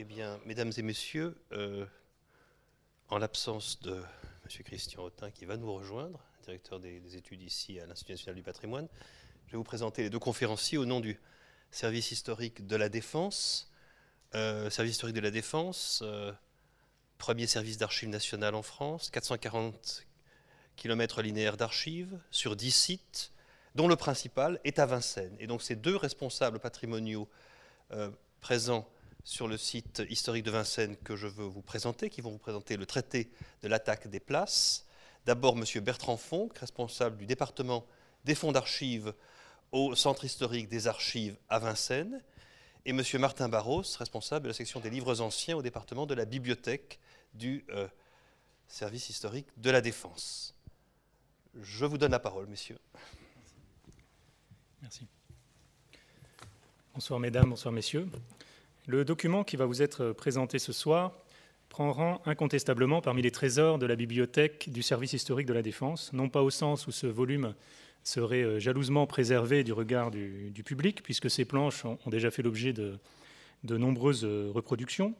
Eh bien, mesdames et messieurs, euh, en l'absence de M. Christian Autin qui va nous rejoindre, directeur des, des études ici à l'Institut national du patrimoine, je vais vous présenter les deux conférenciers au nom du service historique de la Défense. Euh, service historique de la Défense, euh, premier service d'archives nationales en France, 440 km linéaires d'archives sur 10 sites, dont le principal est à Vincennes. Et donc ces deux responsables patrimoniaux présents sur le site historique de Vincennes que je veux vous présenter, qui vont vous présenter le traité de l'attaque des places. D'abord, M. Bertrand Fonck, responsable du département des fonds d'archives au Centre historique des archives à Vincennes, et M. Martin Barros, responsable de la section des livres anciens au département de la bibliothèque du euh, service historique de la Défense. Je vous donne la parole, messieurs. Merci. Bonsoir mesdames, bonsoir messieurs. Le document qui va vous être présenté ce soir prend rang incontestablement parmi les trésors de la bibliothèque du service historique de la Défense, non pas au sens où ce volume serait euh, jalousement préservé du regard du, public, puisque ces planches ont, déjà fait l'objet de, nombreuses euh, reproductions,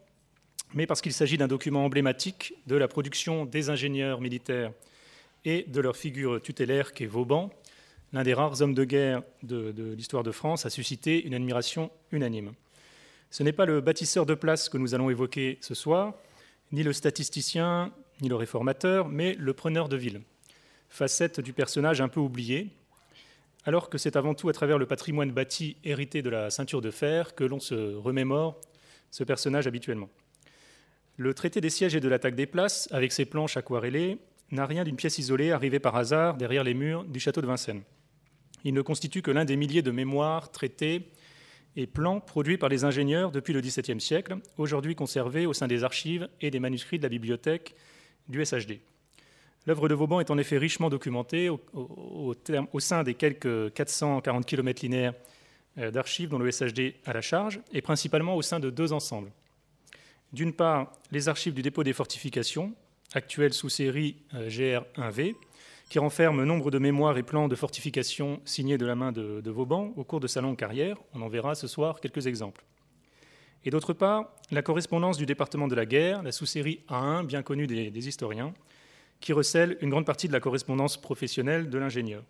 mais parce qu'il s'agit d'un document emblématique de la production des ingénieurs militaires et de leur figure tutélaire qu'est Vauban, l'un des rares hommes de guerre de l'histoire de France, a suscité une admiration unanime. Ce n'est pas le bâtisseur de place que nous allons évoquer ce soir, ni le statisticien, ni le réformateur, mais le preneur de ville, facette du personnage un peu oublié, alors que c'est avant tout à travers le patrimoine bâti hérité de la ceinture de fer que l'on se remémore ce personnage habituellement. Le traité des sièges et de l'attaque des places, avec ses planches aquarellées, n'a rien d'une pièce isolée arrivée par hasard derrière les murs du château de Vincennes. Il ne constitue que l'un des milliers de mémoires, traités et plans produits par les ingénieurs depuis le XVIIe siècle, aujourd'hui conservés au sein des archives et des manuscrits de la bibliothèque du SHD. L'œuvre de Vauban est en effet richement documentée au, au, sein des quelques 440 km linéaires euh, d'archives dont le SHD a la charge, et principalement au sein de deux ensembles. D'une part, les archives du dépôt des fortifications, actuelles sous série euh, GR1V, qui renferment nombre de mémoires et plans de fortifications signés de la main de, Vauban au cours de sa longue carrière. On en verra ce soir quelques exemples. Et d'autre part, la correspondance du département de la guerre, la sous-série A1, bien connue des, historiens, qui recèle une grande partie de la correspondance professionnelle de l'ingénieur.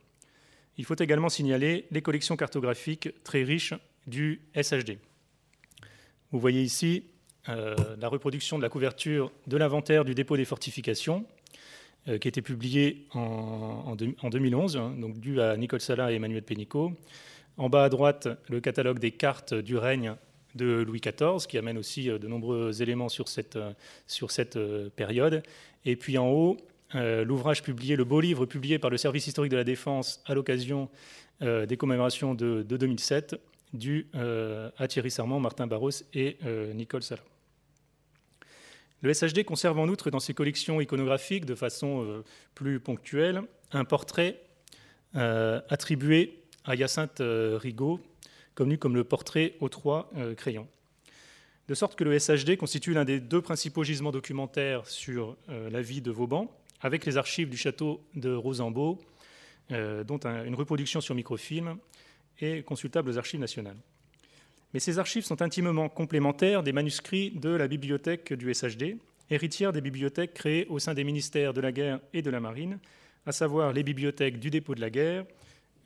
Il faut également signaler les collections cartographiques très riches du SHD. Vous voyez ici euh, la reproduction de la couverture de l'inventaire du dépôt des fortifications, qui a été publié en, en, de, en 2011, hein, donc dû à Nicole Sala et Emmanuel Pénicaud. En bas à droite, le catalogue des cartes du règne de Louis XIV, qui amène aussi euh, de nombreux éléments sur cette, cette période. Et puis en haut, euh, l'ouvrage publié, le beau livre publié par le service historique de la Défense à l'occasion euh, des commémorations de, de 2007, dû euh, à Thierry Sarment, Martin Barros et euh, Nicole Sala. Le SHD conserve en outre dans ses collections iconographiques, de façon euh, plus ponctuelle, un portrait euh, attribué à Hyacinthe Rigaud, connu comme le portrait aux trois crayons. De sorte que le SHD constitue l'un des deux principaux gisements documentaires sur la vie de Vauban, avec les archives du château de Rosambeau, euh, dont un, une reproduction sur microfilm est consultable aux archives nationales. Mais ces archives sont intimement complémentaires des manuscrits de la bibliothèque du SHD, héritière des bibliothèques créées au sein des ministères de la guerre et de la marine, à savoir les bibliothèques du dépôt de la guerre,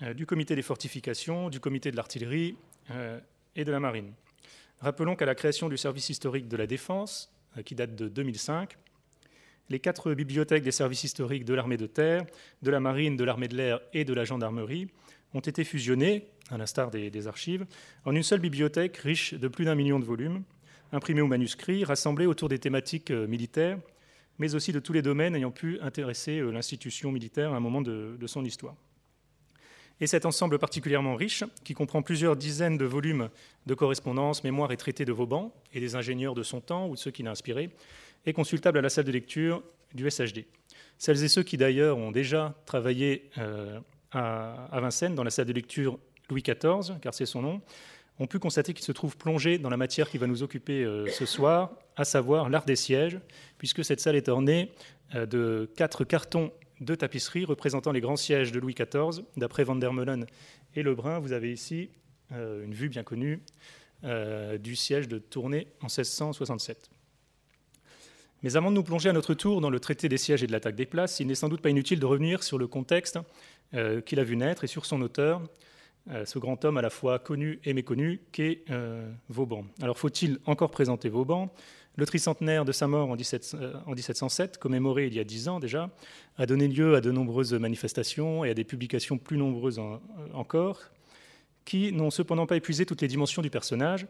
euh, du comité des fortifications, du comité de l'artillerie euh, et de la marine. Rappelons qu'à la création du service historique de la défense, euh, qui date de 2005, les quatre bibliothèques des services historiques de l'armée de terre, de la marine, de l'armée de l'air et de la gendarmerie ont été fusionnées, à l'instar des, archives, en une seule bibliothèque riche de plus d'un million de volumes, imprimés ou manuscrits, rassemblés autour des thématiques euh, militaires, mais aussi de tous les domaines ayant pu intéresser euh, l'institution militaire à un moment de, de son histoire. Et cet ensemble particulièrement riche, qui comprend plusieurs dizaines de volumes de correspondances, mémoires et traités de Vauban et des ingénieurs de son temps ou de ceux qui l'ont inspiré, est consultable à la salle de lecture du SHD. Celles et ceux qui d'ailleurs ont déjà travaillé euh, à, à, Vincennes dans la salle de lecture Louis XIV, car c'est son nom, ont pu constater qu'il se trouve plongé dans la matière qui va nous occuper euh, ce soir, à savoir l'art des sièges, puisque cette salle est ornée euh, de quatre cartons de tapisserie représentant les grands sièges de Louis XIV. D'après Van der Meulen et Lebrun, vous avez ici euh, une vue bien connue du siège de Tournai en 1667. Mais avant de nous plonger à notre tour dans le traité des sièges et de l'attaque des places, il n'est sans doute pas inutile de revenir sur le contexte qu'il a vu naître et sur son auteur, ce grand homme à la fois connu et méconnu qu'est Vauban. Alors faut-il encore présenter Vauban? Le tricentenaire de sa mort en, 1707, commémoré il y a dix ans déjà, a donné lieu à de nombreuses manifestations et à des publications plus nombreuses encore, qui n'ont cependant pas épuisé toutes les dimensions du personnage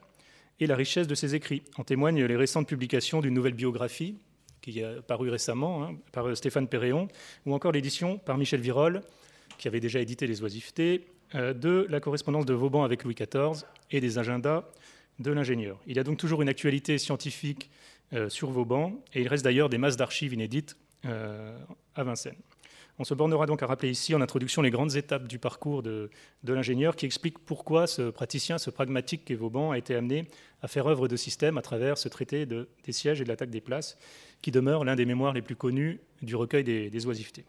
et la richesse de ses écrits. En témoignent les récentes publications d'une nouvelle biographie qui a paru récemment hein, par Stéphane Perréon, ou encore l'édition par Michel Virol, qui avait déjà édité Les Oisivetés, euh, de la correspondance de Vauban avec Louis XIV et des agendas de l'ingénieur. Il y a donc toujours une actualité scientifique euh, sur Vauban, et il reste d'ailleurs des masses d'archives inédites euh, à Vincennes. On se bornera donc à rappeler ici en introduction les grandes étapes du parcours de, l'ingénieur qui explique pourquoi ce praticien, ce pragmatique qu'est Vauban, a été amené à faire œuvre de système à travers ce traité des sièges et de l'attaque des places, qui demeure l'un des mémoires les plus connus du recueil des oisivetés.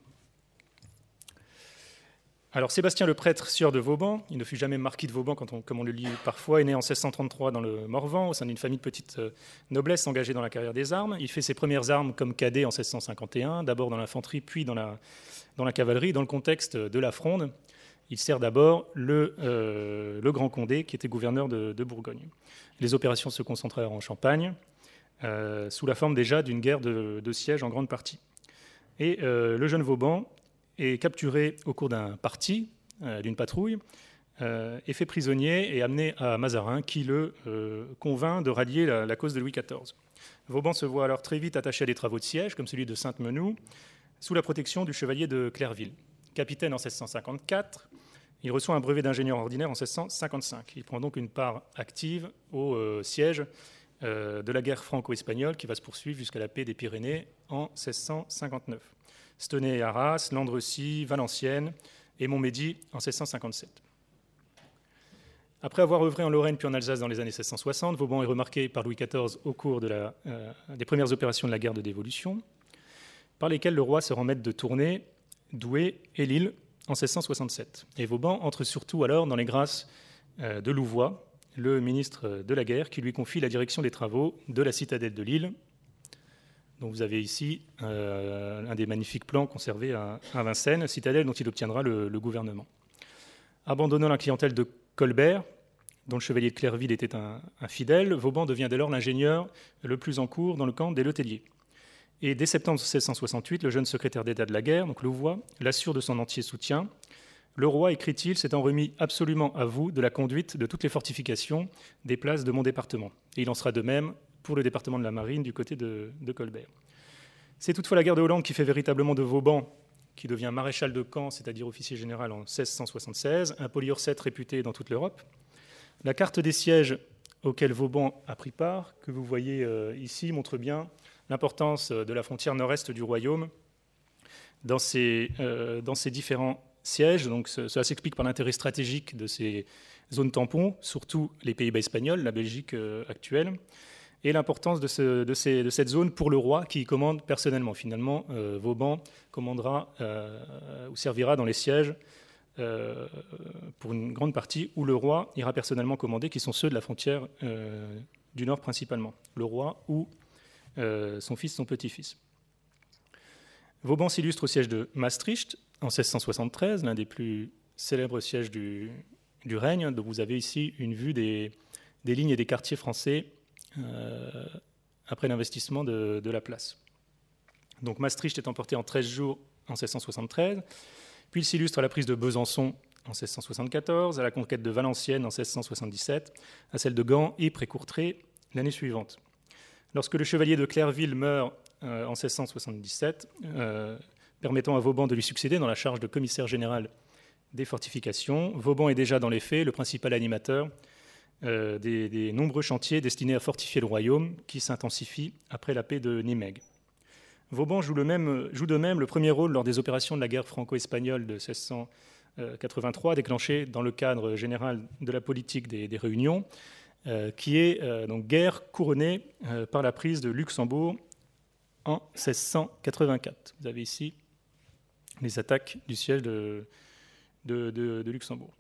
Alors Sébastien le prêtre, sieur de Vauban, il ne fut jamais marquis de Vauban comme on le lit parfois, est né en 1633 dans le Morvan au sein d'une famille de petite euh, noblesse engagée dans la carrière des armes. Il fait ses premières armes comme cadet en 1651, d'abord dans l'infanterie puis dans la, cavalerie, dans le contexte de la fronde. Il sert d'abord le, euh, Grand Condé qui était gouverneur de, Bourgogne. Les opérations se concentrèrent en Champagne, euh, sous la forme déjà d'une guerre de, siège en grande partie. Et le jeune Vauban est capturé au cours d'un parti, euh, d'une patrouille, euh, est fait prisonnier et amené à Mazarin, qui le euh, convainc de rallier la, cause de Louis XIV. Vauban se voit alors très vite attaché à des travaux de siège, comme celui de Sainte-Menou, sous la protection du chevalier de Clairville. Capitaine en 1654, il reçoit un brevet d'ingénieur ordinaire en 1655. Il prend donc une part active au siège de la guerre franco-espagnole qui va se poursuivre jusqu'à la paix des Pyrénées en 1659. Stenay et Arras, Landrecy, Valenciennes et Montmédy en 1657. Après avoir œuvré en Lorraine puis en Alsace dans les années 1660, Vauban est remarqué par Louis XIV au cours euh, des premières opérations de la guerre de dévolution, par lesquelles le roi se rend maître de Tournai, Douai et Lille en 1667. Et Vauban entre surtout alors dans les grâces euh, de Louvois, le ministre de la guerre, qui lui confie la direction des travaux de la citadelle de Lille vous avez ici euh, un des magnifiques plans conservés à, Vincennes, citadelle dont il obtiendra le, gouvernement. Abandonnant la clientèle de Colbert, dont le chevalier de Clairville était un, fidèle, Vauban devient dès lors l'ingénieur le plus en cours dans le camp des Letelliers. Et dès septembre 1668, le jeune secrétaire d'État de la guerre, donc Louvois, l'assure de son entier soutien. Le roi, écrit-il, s'étant remis absolument à vous de la conduite de toutes les fortifications des places de mon département. Et il en sera de même pour le département de la Marine du côté de, Colbert. C'est toutefois la guerre de Hollande qui fait véritablement de Vauban, qui devient maréchal de camp, c'est-à-dire officier général en 1676, un polyurcète réputé dans toute l'Europe. La carte des sièges auxquels Vauban a pris part, que vous voyez euh, ici, montre bien l'importance de la frontière nord-est du royaume dans ces, euh, différents sièges. Donc, cela s'explique par l'intérêt stratégique de ces zones tampons, surtout les Pays-Bas espagnols, la Belgique euh, actuelle et l'importance de, cette zone pour le roi qui commande personnellement. Finalement, euh, Vauban commandera euh, ou servira dans les sièges euh, pour une grande partie où le roi ira personnellement commander, qui sont ceux de la frontière du nord principalement. Le roi ou son fils, son petit-fils. Vauban s'illustre au siège de Maastricht en 1673, l'un des plus célèbres sièges du, règne. Donc vous avez ici une vue des, lignes et des quartiers français après l'investissement de, la place. Donc Maastricht est emporté en 13 jours en 1673, puis il s'illustre à la prise de Besançon en 1674, à la conquête de Valenciennes en 1677, à celle de Gand et Précourtré l'année suivante. Lorsque le chevalier de Clairville meurt euh, en 1677, euh, permettant à Vauban de lui succéder dans la charge de commissaire général des fortifications, Vauban est déjà dans les faits le principal animateur euh, des, nombreux chantiers destinés à fortifier le royaume qui s'intensifient après la paix de Nimègue. Vauban joue, de même le premier rôle lors des opérations de la guerre franco-espagnole de 1683, déclenchée dans le cadre général de la politique des, réunions, euh, qui est euh, donc guerre couronnée par la prise de Luxembourg en 1684. Vous avez ici les attaques du siège de Luxembourg.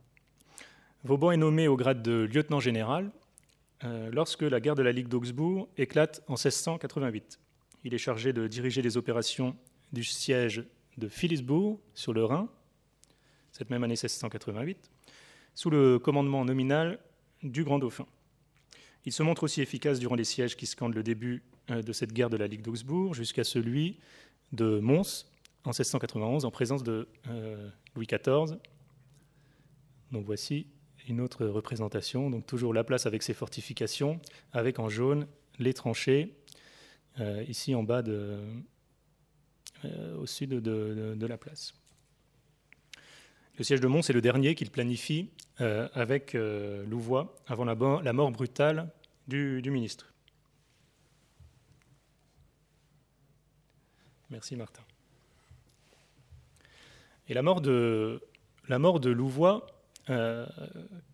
Vauban est nommé au grade de lieutenant général lorsque la guerre de la Ligue d'Augsbourg éclate en 1688. Il est chargé de diriger les opérations du siège de Philipsbourg sur le Rhin, cette même année 1688, sous le commandement nominal du grand dauphin. Il se montre aussi efficace durant les sièges qui scandent le début euh, de cette guerre de la Ligue d'Augsbourg jusqu'à celui de Mons en 1691 en présence de euh, Louis XIV. Donc voici une autre représentation, donc toujours la place avec ses fortifications, avec en jaune les tranchées, euh, ici en bas de, au sud de, la place. Le siège de Mons est le dernier qu'il planifie avec Louvois avant la, mort brutale du ministre. Merci Martin. Et la mort de, la mort de Louvois, euh,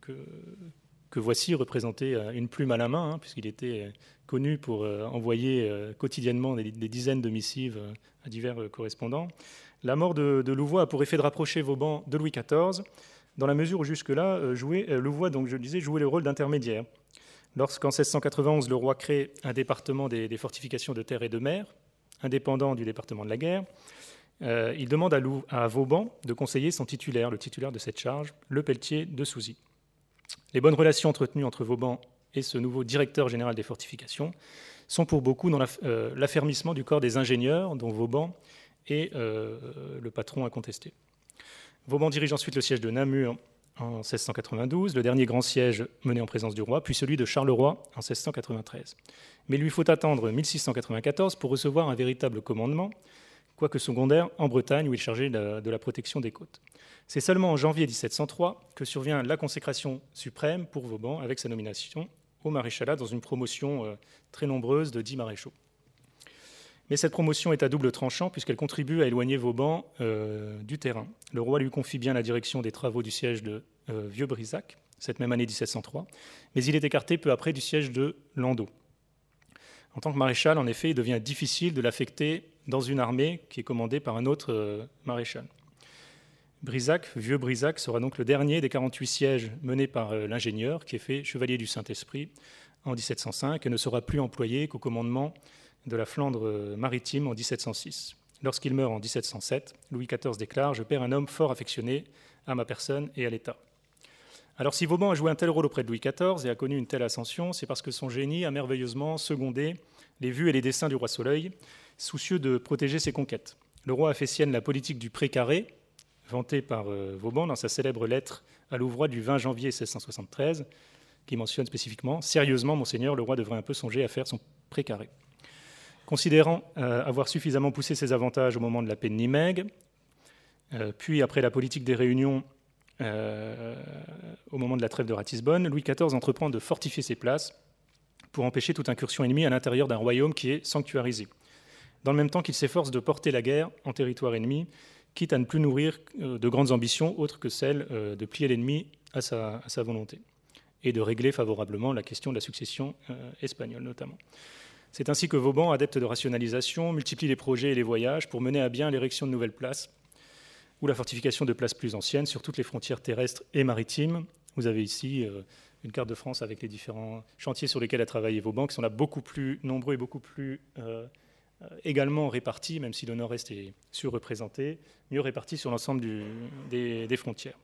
que, voici représentée à une plume à la main, hein, puisqu'il était connu pour euh, envoyer euh, quotidiennement des, dizaines de missives à divers correspondants. La mort de, Louvois a pour effet de rapprocher Vauban de Louis XIV, dans la mesure où jusque-là, Louvois, donc je le disais, jouait le rôle d'intermédiaire. Lorsqu'en 1691, le roi crée un département des fortifications de terre et de mer, indépendant du département de la guerre, euh, il demande à, Vauban de conseiller son titulaire, le titulaire de cette charge, le Pelletier de Souzy. Les bonnes relations entretenues entre Vauban et ce nouveau directeur général des fortifications sont pour beaucoup dans euh, l'affermissement du corps des ingénieurs, dont Vauban est euh, le patron incontesté. Vauban dirige ensuite le siège de Namur en 1692, le dernier grand siège mené en présence du roi, puis celui de Charleroi en 1693. Mais il lui faut attendre 1694 pour recevoir un véritable commandement, quoique secondaire, en Bretagne, où il est chargé de la protection des côtes. C'est seulement en janvier 1703 que survient la consécration suprême pour Vauban avec sa nomination au maréchalat dans une promotion euh, très nombreuse de dix maréchaux. Mais cette promotion est à double tranchant puisqu'elle contribue à éloigner Vauban euh, du terrain. Le roi lui confie bien la direction des travaux du siège de euh, Vieux-Brisac, cette même année 1703, mais il est écarté peu après du siège de Landau. En tant que maréchal, en effet, il devient difficile de l'affecter dans une armée qui est commandée par un autre euh, maréchal. Brisac, vieux Brisac, sera donc le dernier des 48 sièges menés par l'ingénieur, qui est fait chevalier du Saint-Esprit en 1705 et ne sera plus employé qu'au commandement de la Flandre maritime en 1706. Lorsqu'il meurt en 1707, Louis XIV déclare Je perds un homme fort affectionné à ma personne et à l'État. Alors si Vauban a joué un tel rôle auprès de Louis XIV et a connu une telle ascension, c'est parce que son génie a merveilleusement secondé les vues et les dessins du roi Soleil, soucieux de protéger ses conquêtes. Le roi a fait sienne la politique du précaré, vantée par euh, Vauban dans sa célèbre lettre à Louvroy du 20 janvier 1673, qui mentionne spécifiquement Sérieusement, monseigneur, le roi devrait un peu songer à faire son précaré. Considérant euh, avoir suffisamment poussé ses avantages au moment de la paix de Nimègue, euh, puis après la politique des réunions au moment de la trêve de Ratisbonne, Louis XIV entreprend de fortifier ses places pour empêcher toute incursion ennemie à l'intérieur d'un royaume qui est sanctuarisé. Dans le même temps qu'il s'efforce de porter la guerre en territoire ennemi, quitte à ne plus nourrir de grandes ambitions autres que celles de plier l'ennemi à sa, volonté et de régler favorablement la question de la succession espagnole notamment. C'est ainsi que Vauban, adepte de rationalisation, multiplie les projets et les voyages pour mener à bien l'érection de nouvelles places ou la fortification de places plus anciennes sur toutes les frontières terrestres et maritimes. Vous avez ici euh, une carte de France avec les différents chantiers sur lesquels a travaillé Vauban, qui sont là beaucoup plus nombreux et beaucoup plus euh, euh, également répartis, même si le nord-est est surreprésenté, mieux répartis sur l'ensemble des, frontières.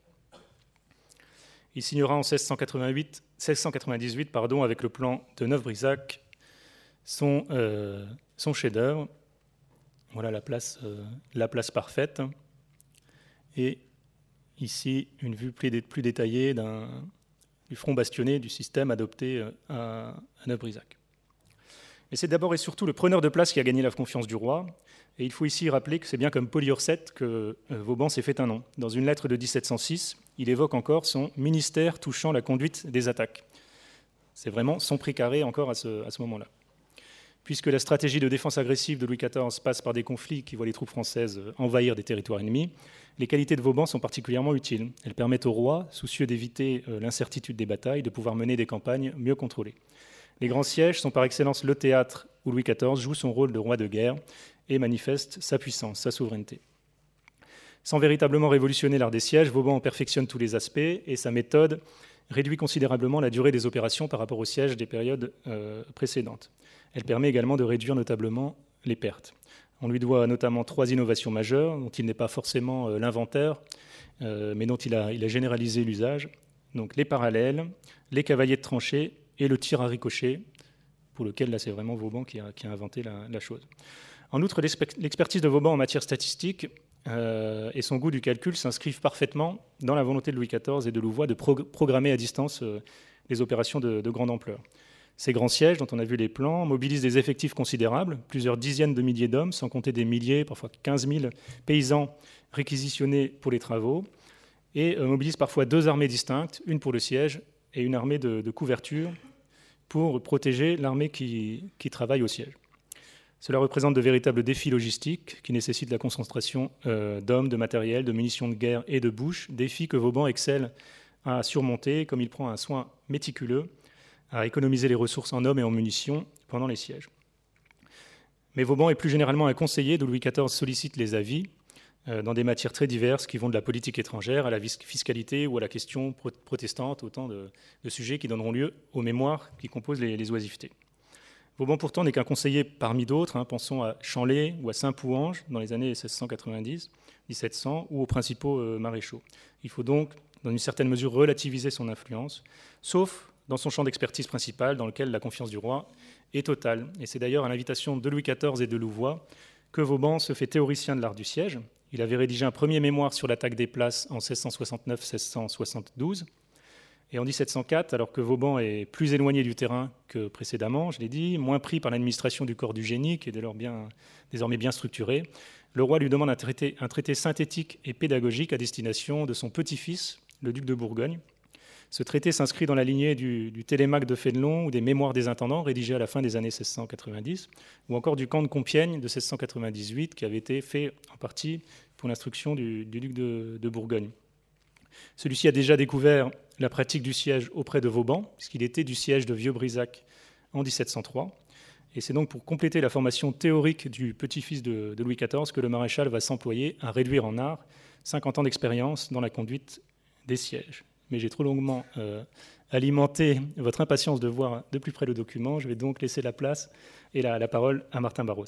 Il signera en 1688, 1698 pardon, avec le plan de Neuf-Brisac son, euh, chef-d'œuvre. Voilà la place, euh, la place parfaite. Et ici, une vue plus, détaillée du front bastionné du système adopté euh, à, à Neuf-Brisac. Mais c'est d'abord et surtout le preneur de place qui a gagné la confiance du roi. Et il faut ici rappeler que c'est bien comme Polyurcète que Vauban s'est fait un nom. Dans une lettre de 1706, il évoque encore son ministère touchant la conduite des attaques. C'est vraiment son précaré encore à ce, moment-là puisque la stratégie de défense agressive de Louis XIV passe par des conflits qui voient les troupes françaises envahir des territoires ennemis, les qualités de Vauban sont particulièrement utiles. Elles permettent au roi, soucieux d'éviter euh, l'incertitude des batailles, de pouvoir mener des campagnes mieux contrôlées. Les grands sièges sont par excellence le théâtre où Louis XIV joue son rôle de roi de guerre et manifeste sa puissance, sa souveraineté. Sans véritablement révolutionner l'art des sièges, Vauban perfectionne tous les aspects et sa méthode réduit considérablement la durée des opérations par rapport au siège des périodes précédentes. Elle permet également de réduire notablement les pertes. On lui doit notamment trois innovations majeures dont il n'est pas forcément l'inventaire, mais dont il a, il a généralisé l'usage. Donc les parallèles, les cavaliers de tranchée et le tir à ricochet, pour lequel là c'est vraiment Vauban qui a, inventé la, chose. En outre, l'expertise de Vauban en matière statistique euh, et son goût du calcul s'inscrivent parfaitement dans la volonté de Louis XIV et de Louvois de programmer à distance euh, les opérations de, grande ampleur. Ces grands sièges, dont on a vu les plans, mobilisent des effectifs considérables, plusieurs dizaines de milliers d'hommes, sans compter des milliers, parfois 15 000 paysans réquisitionnés pour les travaux, et euh, mobilisent parfois deux armées distinctes, une pour le siège et une armée de couverture pour protéger l'armée qui, travaille au siège. Cela représente de véritables défis logistiques qui nécessitent la concentration euh, d'hommes, de matériel, de munitions de guerre et de bouches, défis que Vauban excelle à surmonter comme il prend un soin méticuleux à économiser les ressources en hommes et en munitions pendant les sièges. Mais Vauban est plus généralement un conseiller d'où Louis XIV sollicite les avis dans des matières très diverses qui vont de la politique étrangère à la fiscalité ou à la question protestante, autant de, sujets qui donneront lieu aux mémoires qui composent les, oisivetés. Vauban pourtant n'est qu'un conseiller parmi d'autres, hein. pensons à Chanlay ou à Saint-Pouange dans les années 1690, 1700, ou aux principaux euh, maréchaux. Il faut donc, dans une certaine mesure, relativiser son influence, sauf dans son champ d'expertise principal, dans lequel la confiance du roi est totale. Et c'est d'ailleurs à l'invitation de Louis XIV et de Louvois que Vauban se fait théoricien de l'art du siège, il avait rédigé un premier mémoire sur l'attaque des places en 1669-1672. Et en 1704, alors que Vauban est plus éloigné du terrain que précédemment, je l'ai dit, moins pris par l'administration du corps du génie, qui est bien, désormais bien structuré, le roi lui demande un traité, synthétique et pédagogique à destination de son petit-fils, le duc de Bourgogne, ce traité s'inscrit dans la lignée du, Télémaque de Fénelon ou des Mémoires des intendants rédigés à la fin des années 1690, ou encore du camp de Compiègne de 1698 qui avait été fait en partie pour l'instruction du, duc de, Bourgogne. Celui-ci a déjà découvert la pratique du siège auprès de Vauban, puisqu'il était du siège de Vieux-Brisac en 1703. Et c'est donc pour compléter la formation théorique du petit-fils de, Louis XIV que le maréchal va s'employer à réduire en art 50 ans d'expérience dans la conduite des sièges mais j'ai trop longuement euh, alimenté votre impatience de voir de plus près le document. Je vais donc laisser la place et la, parole à Martin Barros.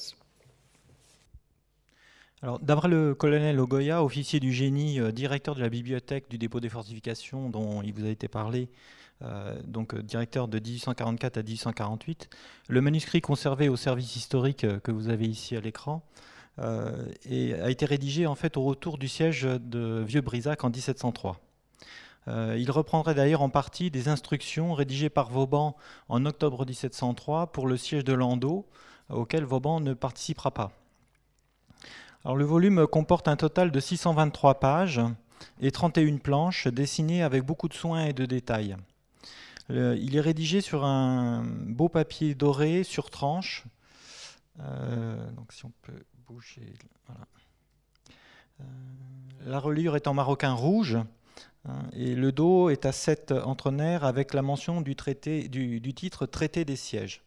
Alors, d'après le colonel Ogoya, officier du génie, euh, directeur de la bibliothèque du dépôt des fortifications dont il vous a été parlé, euh, donc directeur de 1844 à 1848, le manuscrit conservé au service historique que vous avez ici à l'écran a été rédigé en fait au retour du siège de Vieux-Brisac en 1703. Euh, il reprendrait d'ailleurs en partie des instructions rédigées par Vauban en octobre 1703 pour le siège de Landau, auquel Vauban ne participera pas. Le volume comporte un total de 623 pages et 31 planches dessinées avec beaucoup de soin et de détails. il est rédigé sur un beau papier doré sur tranche. Euh. Euh, la reliure est en maroquin rouge Hein, et le dos est à 7 nerfs avec la mention du, titre Traité des sièges.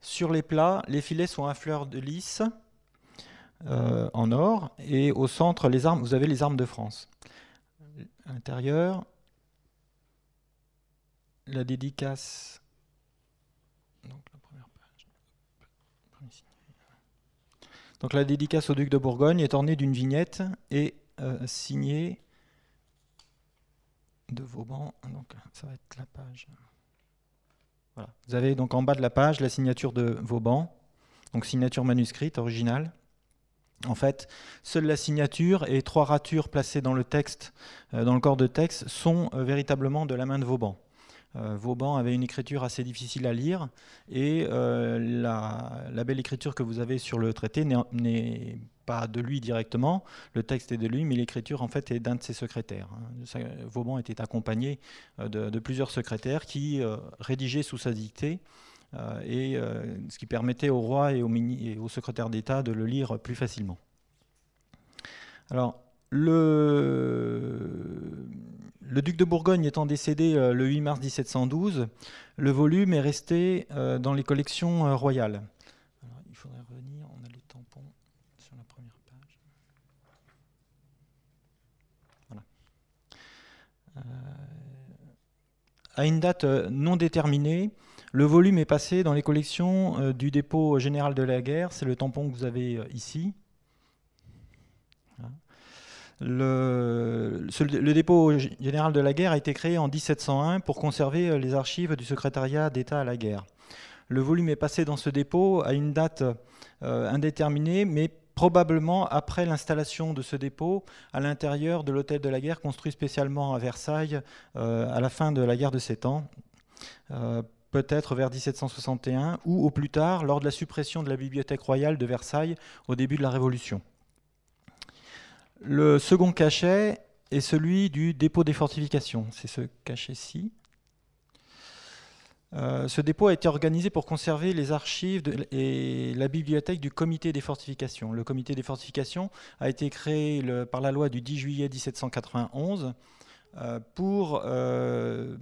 Sur les plats, les filets sont à fleurs de lys euh, en or et au centre, les armes, vous avez les armes de France. À l'intérieur, la dédicace. Donc la dédicace au duc de Bourgogne est ornée d'une vignette et euh, signée de Vauban. Donc, ça va être la page. Voilà. Vous avez donc en bas de la page la signature de Vauban, donc signature manuscrite originale. En fait, seule la signature et trois ratures placées dans le texte, euh, dans le corps de texte, sont euh, véritablement de la main de Vauban. Euh, Vauban avait une écriture assez difficile à lire et la, belle écriture que vous avez sur le traité n'est pas de lui directement, le texte est de lui, mais l'écriture en fait est d'un de ses secrétaires. Hein. Vauban était accompagné de, plusieurs secrétaires qui rédigeaient sous sa dictée, et ce qui permettait au roi et au, au secrétaire d'État de le lire plus facilement. Alors, le, le duc de Bourgogne étant décédé le 8 mars 1712, le volume est resté dans les collections royales. il faudrait revenir, on a le tampon. Euh, à une date non déterminée, le volume est passé dans les collections du dépôt général de la guerre. C'est le tampon que vous avez ici. Le, dépôt général de la guerre a été créé en 1701 pour conserver les archives du secrétariat d'État à la guerre. Le volume est passé dans ce dépôt à une date indéterminée, mais probablement après l'installation de ce dépôt à l'intérieur de l'hôtel de la guerre construit spécialement à Versailles euh, à la fin de la guerre de Sept Ans, euh, peut-être vers 1761 ou au plus tard lors de la suppression de la bibliothèque royale de Versailles au début de la Révolution. Le second cachet est celui du dépôt des fortifications, c'est ce cachet-ci. Euh, ce dépôt a été organisé pour conserver les archives et la bibliothèque du comité des fortifications. Le comité des fortifications a été créé par la loi du 10 juillet 1791 euh, pour euh,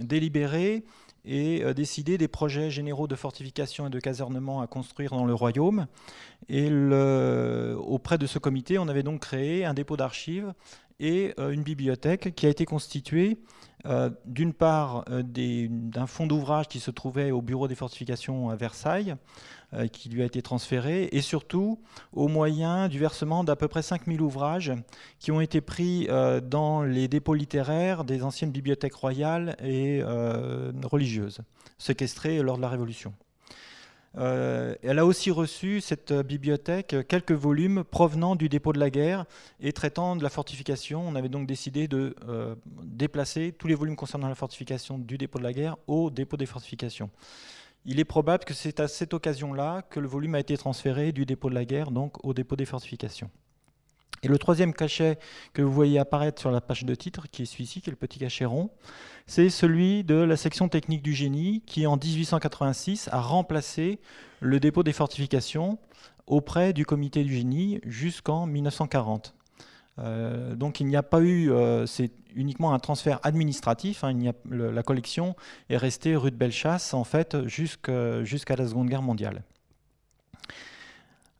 délibérer et décider des projets généraux de fortification et de casernement à construire dans le royaume. Et auprès de ce comité, on avait donc créé un dépôt d'archives et une bibliothèque qui a été constituée euh, d'une part euh, d'un fonds d'ouvrage qui se trouvait au bureau des fortifications à Versailles, euh, qui lui a été transféré, et surtout au moyen du versement d'à peu près 5000 ouvrages qui ont été pris dans les dépôts littéraires des anciennes bibliothèques royales et religieuses, séquestrées lors de la Révolution. Euh, elle a aussi reçu, cette bibliothèque, quelques volumes provenant du dépôt de la guerre et traitant de la fortification. On avait donc décidé de euh, déplacer tous les volumes concernant la fortification du dépôt de la guerre au dépôt des fortifications. Il est probable que c'est à cette occasion-là que le volume a été transféré du dépôt de la guerre donc au dépôt des fortifications. Et le troisième cachet que vous voyez apparaître sur la page de titre, qui est celui-ci, qui est le petit cachet rond, c'est celui de la section technique du génie, qui en 1886 a remplacé le dépôt des fortifications auprès du comité du génie jusqu'en 1940. Euh, donc il n'y a pas eu, euh, c'est uniquement un transfert administratif. Hein, la collection est restée rue de Bellechasse en fait jusqu'à la Seconde Guerre mondiale.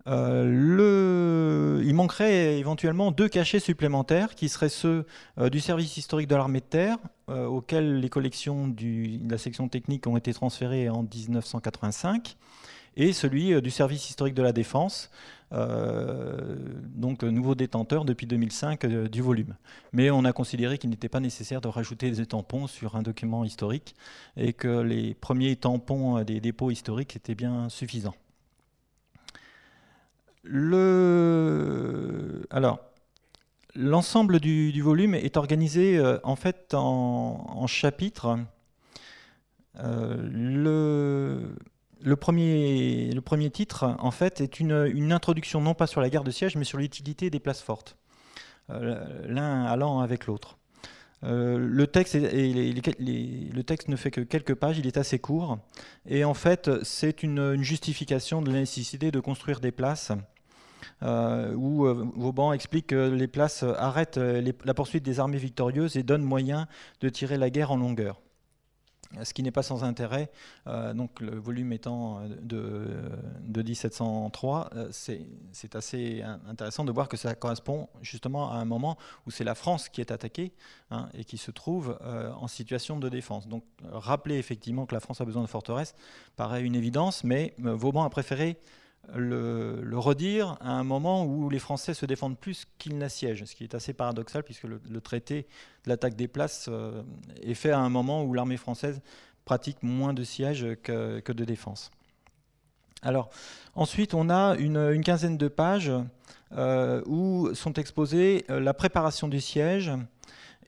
Euh. Il manquerait éventuellement deux cachets supplémentaires qui seraient ceux du service historique de l'armée de terre, auxquels les collections de la section technique ont été transférées en 1985, et celui du service historique de la défense, donc nouveau détenteur depuis 2005 du volume. Mais on a considéré qu'il n'était pas nécessaire de rajouter des tampons sur un document historique et que les premiers tampons des dépôts historiques étaient bien suffisants. Le... Alors, l'ensemble du, volume est organisé euh, en fait en, chapitres. Euh, le, le premier titre, en fait, est une, introduction non pas sur la guerre de siège, mais sur l'utilité des places fortes, euh, l'un allant avec l'autre. le, texte le texte ne fait que quelques pages, il est assez court, et en fait, c'est une, justification de la nécessité de construire des places euh, où euh, Vauban explique que les places arrêtent euh, la poursuite des armées victorieuses et donnent moyen de tirer la guerre en longueur ce qui n'est pas sans intérêt. donc le volume étant de, de 1703, c'est assez intéressant de voir que ça correspond justement à un moment où c'est la France qui est attaquée hein, et qui se trouve en situation de défense. Donc rappeler effectivement que la France a besoin de forteresses paraît une évidence, mais Vauban a préféré le, redire à un moment où les Français se défendent plus qu'ils n'assiègent, ce qui est assez paradoxal puisque le, traité de l'attaque des places euh, est fait à un moment où l'armée française pratique moins de sièges que, de défense. Alors, ensuite, on a une, quinzaine de pages euh, où sont exposées euh, la préparation du siège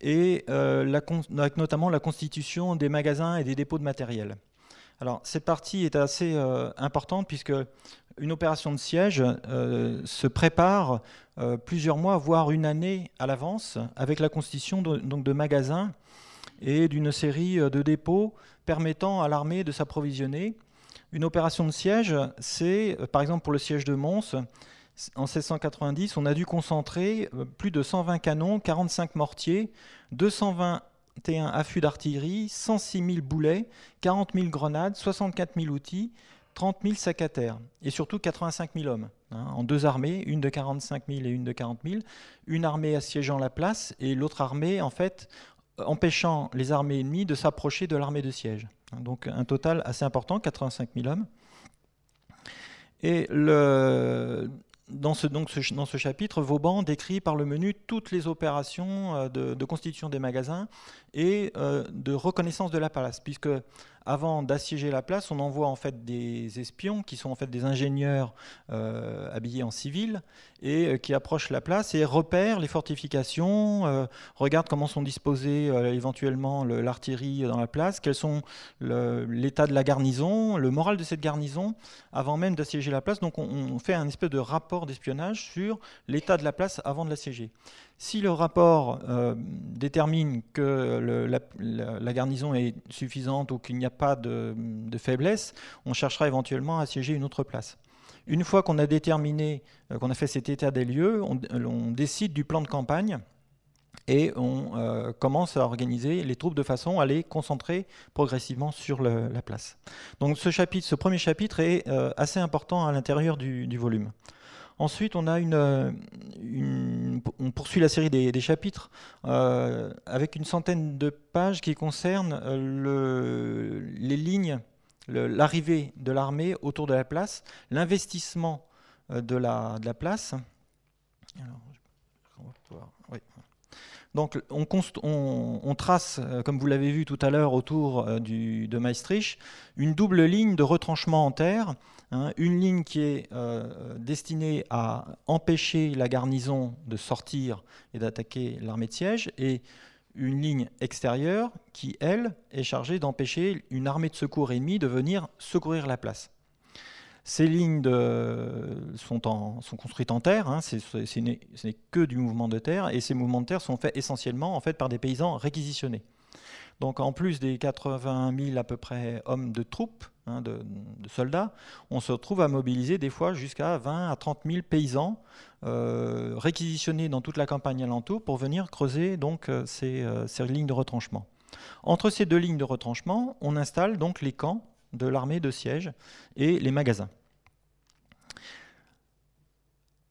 et notamment la constitution des magasins et des dépôts de matériel. Alors, cette partie est assez importante puisque une opération de siège euh, se prépare euh, plusieurs mois, voire une année à l'avance, avec la constitution de, donc de magasins et d'une série euh, de dépôts permettant à l'armée de s'approvisionner. Une opération de siège, c'est, par exemple pour le siège de Mons, en 1690, on a dû concentrer plus de 120 canons, 45 mortiers, 221 affûts d'artillerie, 106 000 boulets, 40 000 grenades, 64 000 outils, 30 000 sacs à terre et surtout 85 000 hommes, hein, en deux armées, une de 45 000 et une de 40 000, une armée assiégeant la place et l'autre armée en fait empêchant les armées ennemies de s'approcher de l'armée de siège. Donc un total assez important, 85 000 hommes. Et dans ce, donc dans ce chapitre, Vauban décrit par le menu toutes les opérations euh, de, constitution des magasins et euh, de reconnaissance de la place, puisque avant d'assiéger la place, on envoie en fait des espions qui sont en fait des ingénieurs euh, habillés en civil et euh, qui approchent la place et repèrent les fortifications, euh, regardent comment sont disposées éventuellement l'artillerie dans la place, quels sont l'état de la garnison, le moral de cette garnison avant même d'assiéger la place. Donc on, fait un espèce de rapport d'espionnage sur l'état de la place avant de l'assiéger. Si le rapport euh, détermine que la, garnison est suffisante ou qu'il n'y a pas de, faiblesse, on cherchera éventuellement à assiéger une autre place. Une fois qu'on a déterminé, euh, qu'on a fait cet état des lieux, on, décide du plan de campagne et on euh, commence à organiser les troupes de façon à les concentrer progressivement sur la place. Donc ce premier chapitre est assez important à l'intérieur du, volume. Ensuite, on a une, on poursuit la série des, chapitres euh, avec une centaine de pages qui concernent euh, les lignes, l'arrivée de l'armée autour de la place, l'investissement euh, de la, place. Donc on, trace, comme vous l'avez vu tout à l'heure autour de Maestricht, une double ligne de retranchement en terre Hein, une ligne qui est euh, destinée à empêcher la garnison de sortir et d'attaquer l'armée de siège, et une ligne extérieure qui, elle, est chargée d'empêcher une armée de secours ennemie de venir secourir la place. Ces lignes sont, construites en terre, hein, ce n'est que du mouvement de terre, et ces mouvements de terre sont faits essentiellement en fait, par des paysans réquisitionnés. Donc en plus des 80 000 à peu près hommes de troupes, hein, de, soldats, on se retrouve à mobiliser des fois jusqu'à 20 à 30 000 paysans euh, réquisitionnés dans toute la campagne alentour pour venir creuser donc euh, euh, ces, lignes de retranchement. Entre ces deux lignes de retranchement, on installe donc les camps de l'armée de siège et les magasins.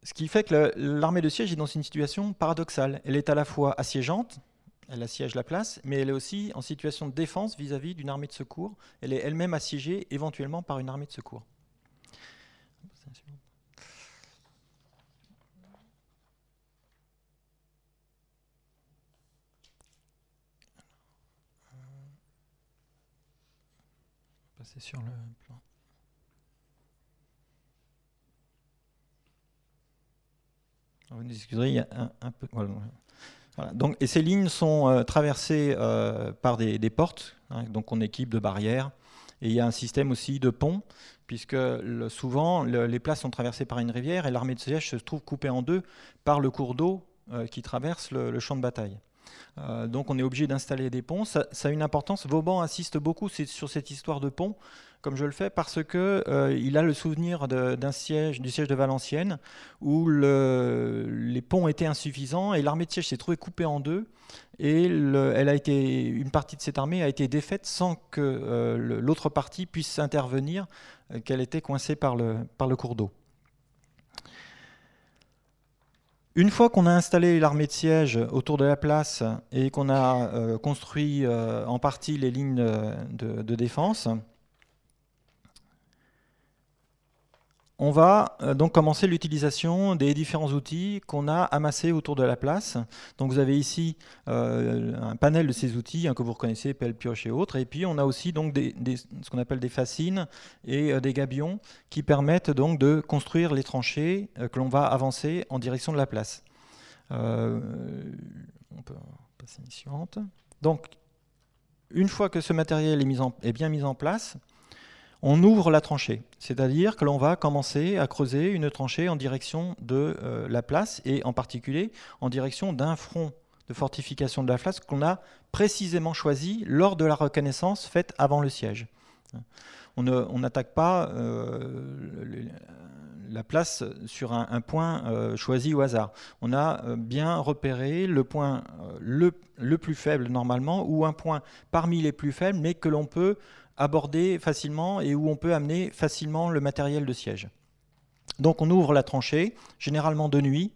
Ce qui fait que l'armée de siège est dans une situation paradoxale. Elle est à la fois assiégeante, elle assiège la place, mais elle est aussi en situation de défense vis-à-vis d'une armée de secours. Elle est elle-même assiégée éventuellement par une armée de secours. passer sur le plan. Vous excuserez, il y a un, peu donc, et ces lignes sont euh, traversées euh, par des, portes, hein, donc on équipe de barrières, et il y a un système aussi de ponts, puisque souvent les places sont traversées par une rivière et l'armée de siège se trouve coupée en deux par le cours d'eau euh, qui traverse le, champ de bataille. donc on est obligé d'installer des ponts. Ça, a une importance. Vauban insiste beaucoup sur cette histoire de ponts comme je le fais, parce que euh, il a le souvenir d'un siège, du siège de Valenciennes, où les ponts étaient insuffisants et l'armée de siège s'est trouvée coupée en deux. Et elle a été, une partie de cette armée a été défaite sans que euh, l'autre partie puisse intervenir, euh, qu'elle était coincée par le, par le cours d'eau. Une fois qu'on a installé l'armée de siège autour de la place et qu'on a construit en partie les lignes de défense, On va euh, donc commencer l'utilisation des différents outils qu'on a amassés autour de la place. Donc vous avez ici euh, un panel de ces outils hein, que vous reconnaissez, pelle, pioche et autres. Et puis on a aussi donc ce qu'on appelle des fascines et euh, des gabions qui permettent donc de construire les tranchées que l'on va avancer en direction de la place. suivante. Donc une fois que ce matériel est bien mis en place, on ouvre la tranchée, c'est-à-dire que l'on va commencer à creuser une tranchée en direction de euh, la place et en particulier en direction d'un front de fortification de la place qu'on a précisément choisi lors de la reconnaissance faite avant le siège. On n'attaque pas euh, la place sur un, point euh, choisi au hasard. On a bien repéré le point le, le, plus faible normalement ou un point parmi les plus faibles, mais que l'on peut aborder facilement et où on peut amener facilement le matériel de siège. Donc on ouvre la tranchée, généralement de nuit,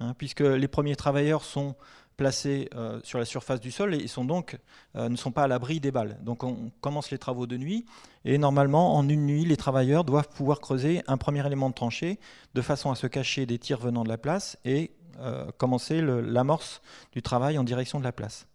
hein, puisque les premiers travailleurs sont placés euh, sur la surface du sol et sont donc, euh, ne sont pas à l'abri des balles. Donc on commence les travaux de nuit et normalement en une nuit les travailleurs doivent pouvoir creuser un premier élément de tranchée de façon à se cacher des tirs venant de la place et euh, commencer l'amorce du travail en direction de la place.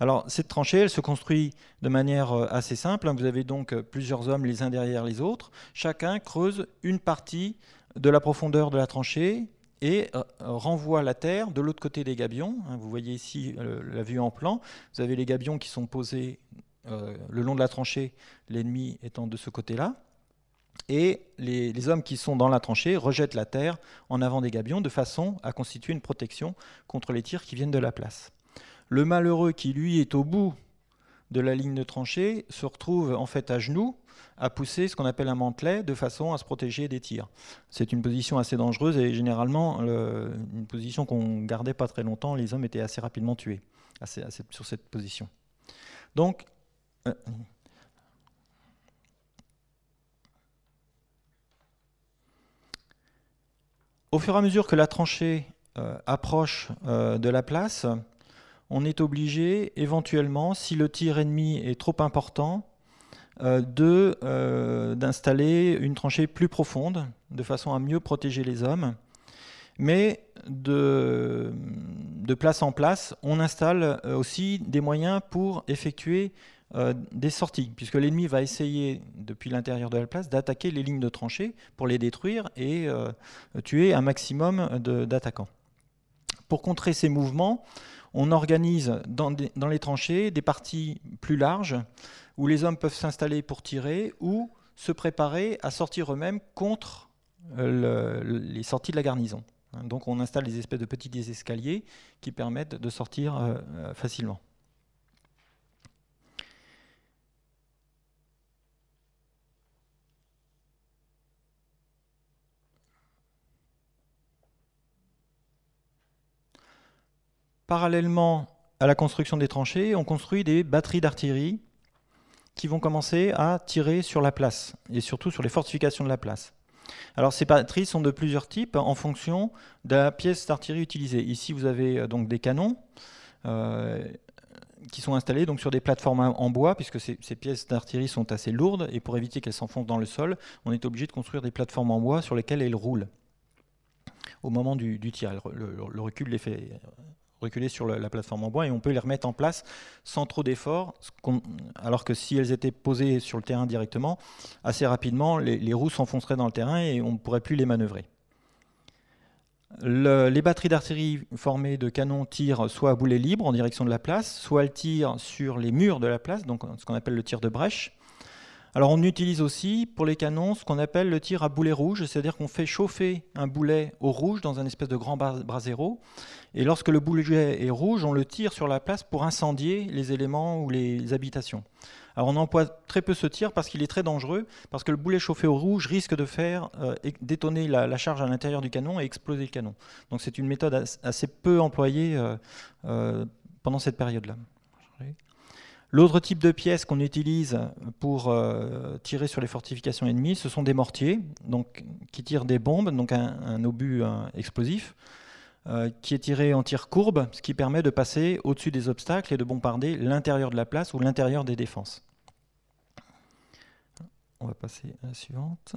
Alors cette tranchée, se construit de manière assez simple. Vous avez donc plusieurs hommes les uns derrière les autres. Chacun creuse une partie de la profondeur de la tranchée et euh, renvoie la terre de l'autre côté des gabions. Hein, vous voyez ici euh, la vue en plan. Vous avez les gabions qui sont posés euh, le long de la tranchée, l'ennemi étant de ce côté-là. Et les, hommes qui sont dans la tranchée rejettent la terre en avant des gabions de façon à constituer une protection contre les tirs qui viennent de la place. Le malheureux qui, lui, est au bout de la ligne de tranchée se retrouve en fait à genoux à pousser ce qu'on appelle un mantelet de façon à se protéger des tirs. C'est une position assez dangereuse et généralement une position qu'on gardait pas très longtemps. Les hommes étaient assez rapidement tués sur cette position. Donc, euh, au fur et à mesure que la tranchée euh, approche euh, de la place, on est obligé éventuellement, si le tir ennemi est trop important, euh, euh, d'installer une tranchée plus profonde, de façon à mieux protéger les hommes. Mais de, place en place, on installe aussi des moyens pour effectuer euh, des sorties, puisque l'ennemi va essayer, depuis l'intérieur de la place, d'attaquer les lignes de tranchée pour les détruire et tuer un maximum d'attaquants. Pour contrer ces mouvements, on organise dans, les tranchées des parties plus larges où les hommes peuvent s'installer pour tirer ou se préparer à sortir eux-mêmes contre euh, les sorties de la garnison. Donc on installe des espèces de petits escaliers qui permettent de sortir euh, euh, facilement. Parallèlement à la construction des tranchées, on construit des batteries d'artillerie qui vont commencer à tirer sur la place et surtout sur les fortifications de la place. Alors ces batteries sont de plusieurs types en fonction de la pièce d'artillerie utilisée. Ici vous avez euh, donc des canons euh, qui sont installés sur des plateformes en bois puisque ces, pièces d'artillerie sont assez lourdes et pour éviter qu'elles s'enfoncent dans le sol, on est obligé de construire des plateformes en bois sur lesquelles elles roulent au moment du, tir. Le, le, recul les fait reculer sur la plateforme en bois et on peut les remettre en place sans trop d'efforts, alors que si elles étaient posées sur le terrain directement, assez rapidement, les, roues s'enfonceraient dans le terrain et on ne pourrait plus les manœuvrer. les batteries d'artillerie formées de canons tirent soit à boulet libre en direction de la place, soit elles tirent sur les murs de la place, donc ce qu'on appelle le tir de brèche. Alors on utilise aussi pour les canons ce qu'on appelle le tir à boulet rouge, c'est-à-dire qu'on fait chauffer un boulet au rouge dans un espèce de grand brasero, et lorsque le boulet est rouge, on le tire sur la place pour incendier les éléments ou les habitations. Alors on emploie très peu ce tir parce qu'il est très dangereux, parce que le boulet chauffé au rouge risque de faire euh, détonner la, charge à l'intérieur du canon et exploser le canon. Donc c'est une méthode assez peu employée euh, euh, pendant cette période-là. L'autre type de pièces qu'on utilise pour euh, tirer sur les fortifications ennemies, ce sont des mortiers, donc, qui tirent des bombes, donc un, obus explosif, euh, qui est tiré en tir courbe, ce qui permet de passer au-dessus des obstacles et de bombarder l'intérieur de la place ou l'intérieur des défenses. On va passer à la suivante.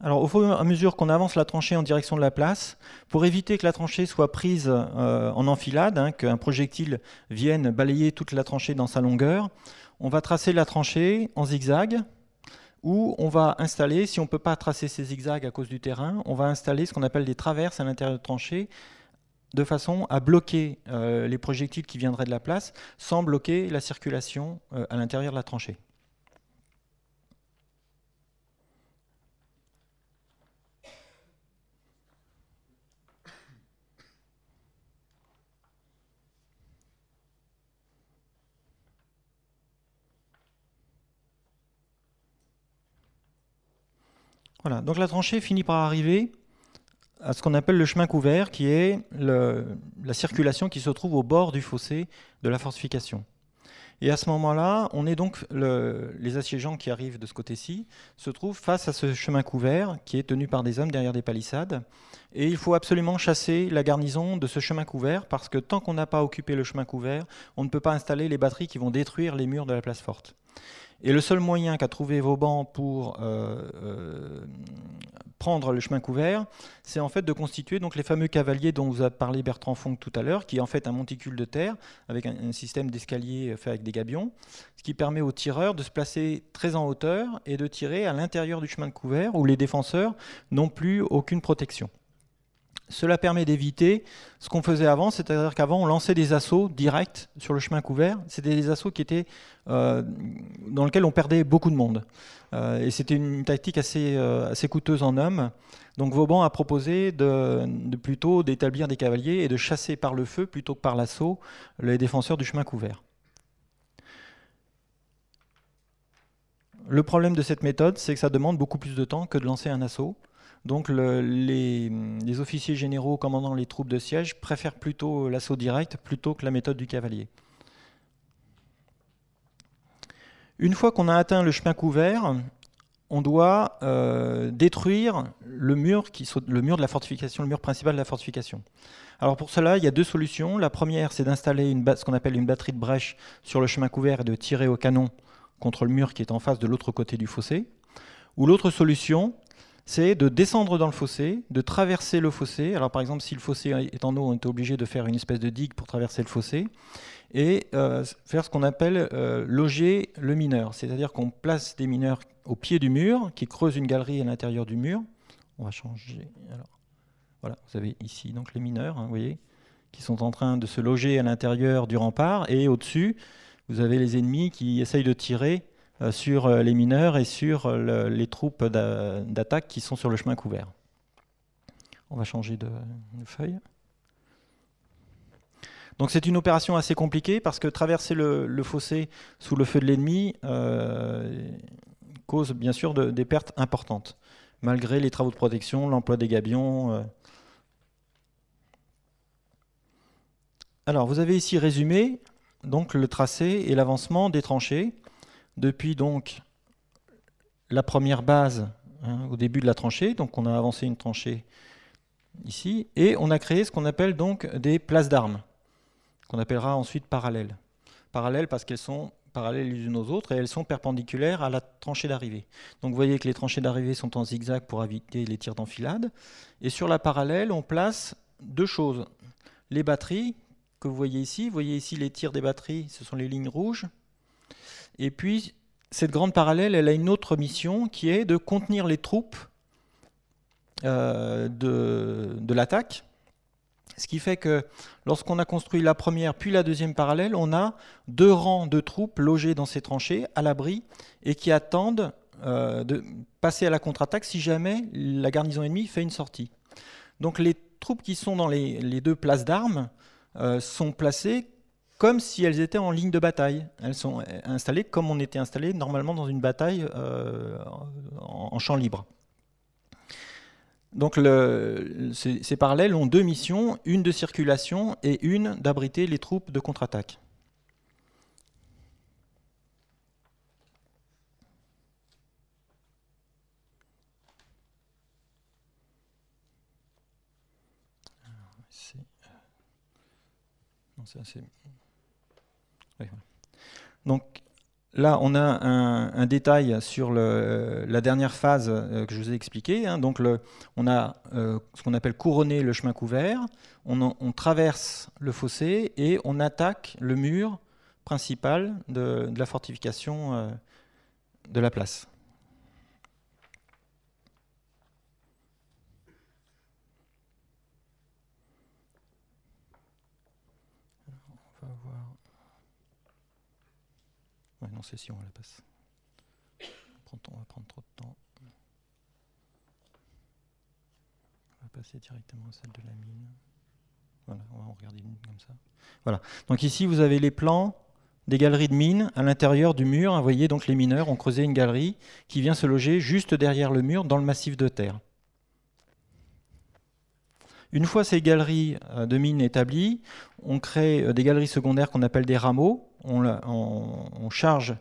Alors, au fur et à mesure qu'on avance la tranchée en direction de la place, pour éviter que la tranchée soit prise euh, en enfilade, hein, qu'un projectile vienne balayer toute la tranchée dans sa longueur, on va tracer la tranchée en zigzag, ou on va installer, si on ne peut pas tracer ces zigzags à cause du terrain, on va installer ce qu'on appelle des traverses à l'intérieur de la tranchée, de façon à bloquer euh, les projectiles qui viendraient de la place, sans bloquer la circulation euh, à l'intérieur de la tranchée. Voilà, donc la tranchée finit par arriver à ce qu'on appelle le chemin couvert, qui est la circulation qui se trouve au bord du fossé de la fortification. Et à ce moment-là, on est donc les assiégeants qui arrivent de ce côté-ci se trouvent face à ce chemin couvert qui est tenu par des hommes derrière des palissades. Et il faut absolument chasser la garnison de ce chemin couvert parce que tant qu'on n'a pas occupé le chemin couvert, on ne peut pas installer les batteries qui vont détruire les murs de la place forte. Et le seul moyen qu'a trouvé Vauban pour euh, euh, prendre le chemin couvert, c'est en fait de constituer donc les fameux cavaliers dont vous a parlé Bertrand Fonck tout à l'heure, qui est en fait un monticule de terre avec un, système d'escalier fait avec des gabions, ce qui permet aux tireurs de se placer très en hauteur et de tirer à l'intérieur du chemin de couvert où les défenseurs n'ont plus aucune protection. Cela permet d'éviter ce qu'on faisait avant, c'est-à-dire qu'avant on lançait des assauts directs sur le chemin couvert. C'était des assauts euh, dans lesquels on perdait beaucoup de monde. Euh, et c'était une tactique assez, euh, coûteuse en hommes. Donc Vauban a proposé plutôt d'établir des cavaliers et de chasser par le feu plutôt que par l'assaut les défenseurs du chemin couvert. Le problème de cette méthode, c'est que ça demande beaucoup plus de temps que de lancer un assaut. Donc les, officiers généraux commandant les troupes de siège préfèrent plutôt l'assaut direct plutôt que la méthode du cavalier. Une fois qu'on a atteint le chemin couvert, on doit euh, détruire le mur, qui, le mur de la fortification, le mur principal de la fortification. Alors pour cela, il y a deux solutions. La première, c'est d'installer ce qu'on appelle une batterie de brèche sur le chemin couvert et de tirer au canon contre le mur qui est en face de l'autre côté du fossé. Ou l'autre solution, c'est de descendre dans le fossé, de traverser le fossé. Alors par exemple, si le fossé est en eau, on est obligé de faire une espèce de digue pour traverser le fossé et euh, faire ce qu'on appelle euh, loger le mineur. C'est-à-dire qu'on place des mineurs au pied du mur, qui creusent une galerie à l'intérieur du mur. On va changer. Alors, voilà, vous avez ici donc les mineurs, hein, vous voyez, qui sont en train de se loger à l'intérieur du rempart, et au-dessus, vous avez les ennemis qui essayent de tirer sur euh, les mineurs et sur euh, les troupes d'attaque qui sont sur le chemin couvert. On va changer de, feuille. Donc c'est une opération assez compliquée parce que traverser le, fossé sous le feu de l'ennemi cause bien sûr des pertes importantes, malgré les travaux de protection, l'emploi des gabions. Alors vous avez ici résumé donc le tracé et l'avancement des tranchées depuis donc la première base hein, au début de la tranchée, donc on a avancé une tranchée ici, et on a créé ce qu'on appelle donc des places d'armes, qu'on appellera ensuite parallèles. Parallèles parce qu'elles sont parallèles les unes aux autres et elles sont perpendiculaires à la tranchée d'arrivée. Donc vous voyez que les tranchées d'arrivée sont en zigzag pour éviter les tirs d'enfilade. Et sur la parallèle, on place deux choses. Les batteries que vous voyez ici, vous voyez ici les tirs des batteries, ce sont les lignes rouges, et puis, cette grande parallèle, elle a une autre mission qui est de contenir les troupes euh, de, l'attaque. Ce qui fait que lorsqu'on a construit la première puis la deuxième parallèle, on a deux rangs de troupes logées dans ces tranchées, à l'abri, et qui attendent euh, de passer à la contre-attaque si jamais la garnison ennemie fait une sortie. Donc les troupes qui sont dans les, deux places d'armes euh, sont placées comme si elles étaient en ligne de bataille. Elles sont installées comme on était installé normalement dans une bataille euh, en, champ libre. Donc ces, parallèles ont deux missions, une de circulation et une d'abriter les troupes de contre-attaque. c'est donc là, on a un, détail sur la dernière phase euh, que je vous ai expliqué. Hein. Donc on a euh, ce qu'on appelle couronner le chemin couvert, on, traverse le fossé et on attaque le mur principal de, la fortification euh, de la place. Non, c'est si on la passe. On, va prendre trop de temps. On va passer directement à celle de la mine. Voilà, on va regarder une comme ça. Voilà. Donc ici, vous avez les plans des galeries de mines à l'intérieur du mur. Vous voyez, donc les mineurs ont creusé une galerie qui vient se loger juste derrière le mur dans le massif de terre. Une fois ces galeries de mines établies, on crée des galeries secondaires qu'on appelle des rameaux. On, charge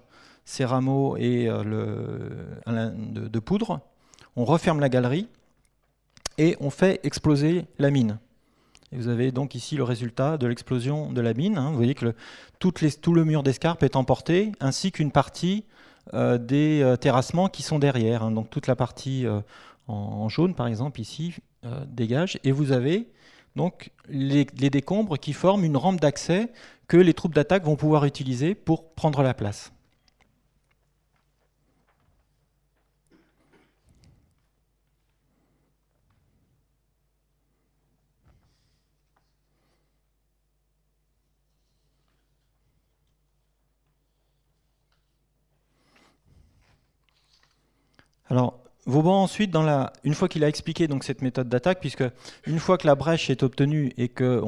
ces rameaux et de, poudre. On referme la galerie et on fait exploser la mine. Vous avez donc ici le résultat de l'explosion de la mine. Hein. Vous voyez que tout le mur d'escarpe est emporté, ainsi qu'une partie euh, des euh, terrassements qui sont derrière. Hein. Donc toute la partie euh, en, jaune, par exemple, ici, dégage. Et vous avez donc les, les décombres qui forment une rampe d'accès que les troupes d'attaque vont pouvoir utiliser pour prendre la place. Alors, Vauban ensuite, dans la, une fois qu'il a expliqué cette méthode d'attaque, puisque une fois que la brèche est obtenue et que,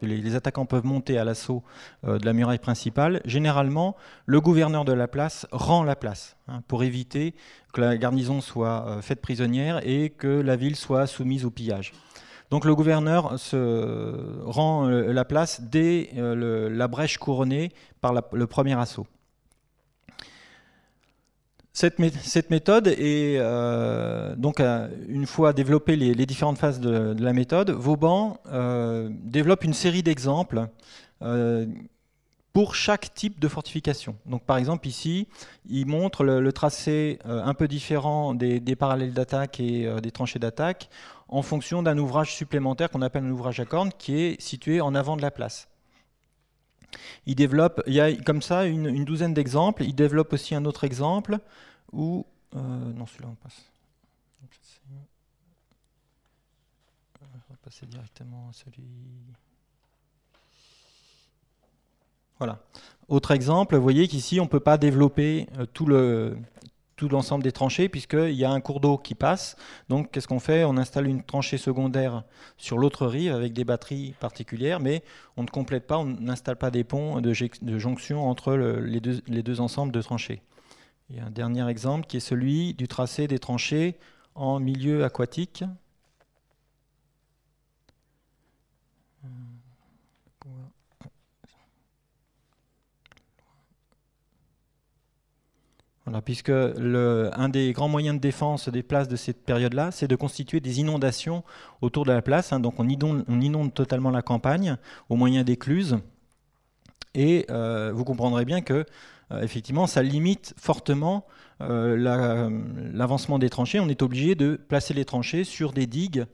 les, attaquants peuvent monter à l'assaut euh, de la muraille principale, généralement le gouverneur de la place rend la place hein, pour éviter que la garnison soit euh, faite prisonnière et que la ville soit soumise au pillage. Donc le gouverneur se rend euh, la place dès la brèche couronnée par le premier assaut. Cette, méthode est euh, donc euh, une fois développées les, différentes phases de, la méthode, Vauban euh, développe une série d'exemples pour chaque type de fortification. Donc par exemple ici, il montre le, tracé un peu différent des, parallèles d'attaque et des tranchées d'attaque en fonction d'un ouvrage supplémentaire qu'on appelle un ouvrage à cornes qui est situé en avant de la place. Il développe, il y a comme ça une, douzaine d'exemples. Il développe aussi un autre exemple où, euh, non celui-là on passe. On va passer directement à celui. Voilà. Autre exemple, vous voyez qu'ici on ne peut pas développer euh, tout le, tout l'ensemble des tranchées puisqu'il y a un cours d'eau qui passe. Donc qu'est-ce qu'on fait? On installe une tranchée secondaire sur l'autre rive avec des batteries particulières, mais on ne complète pas, on n'installe pas des ponts de, jonction entre les, deux, les, deux, ensembles de tranchées. Il y a un dernier exemple qui est celui du tracé des tranchées en milieu aquatique. Puisque un des grands moyens de défense des places de cette période-là, c'est de constituer des inondations autour de la place. Hein. donc on inonde, totalement la campagne au moyen d'écluses. Et euh, vous comprendrez bien que euh, effectivement, ça limite fortement euh, l'avancement des tranchées. On est obligé de placer les tranchées sur des digues,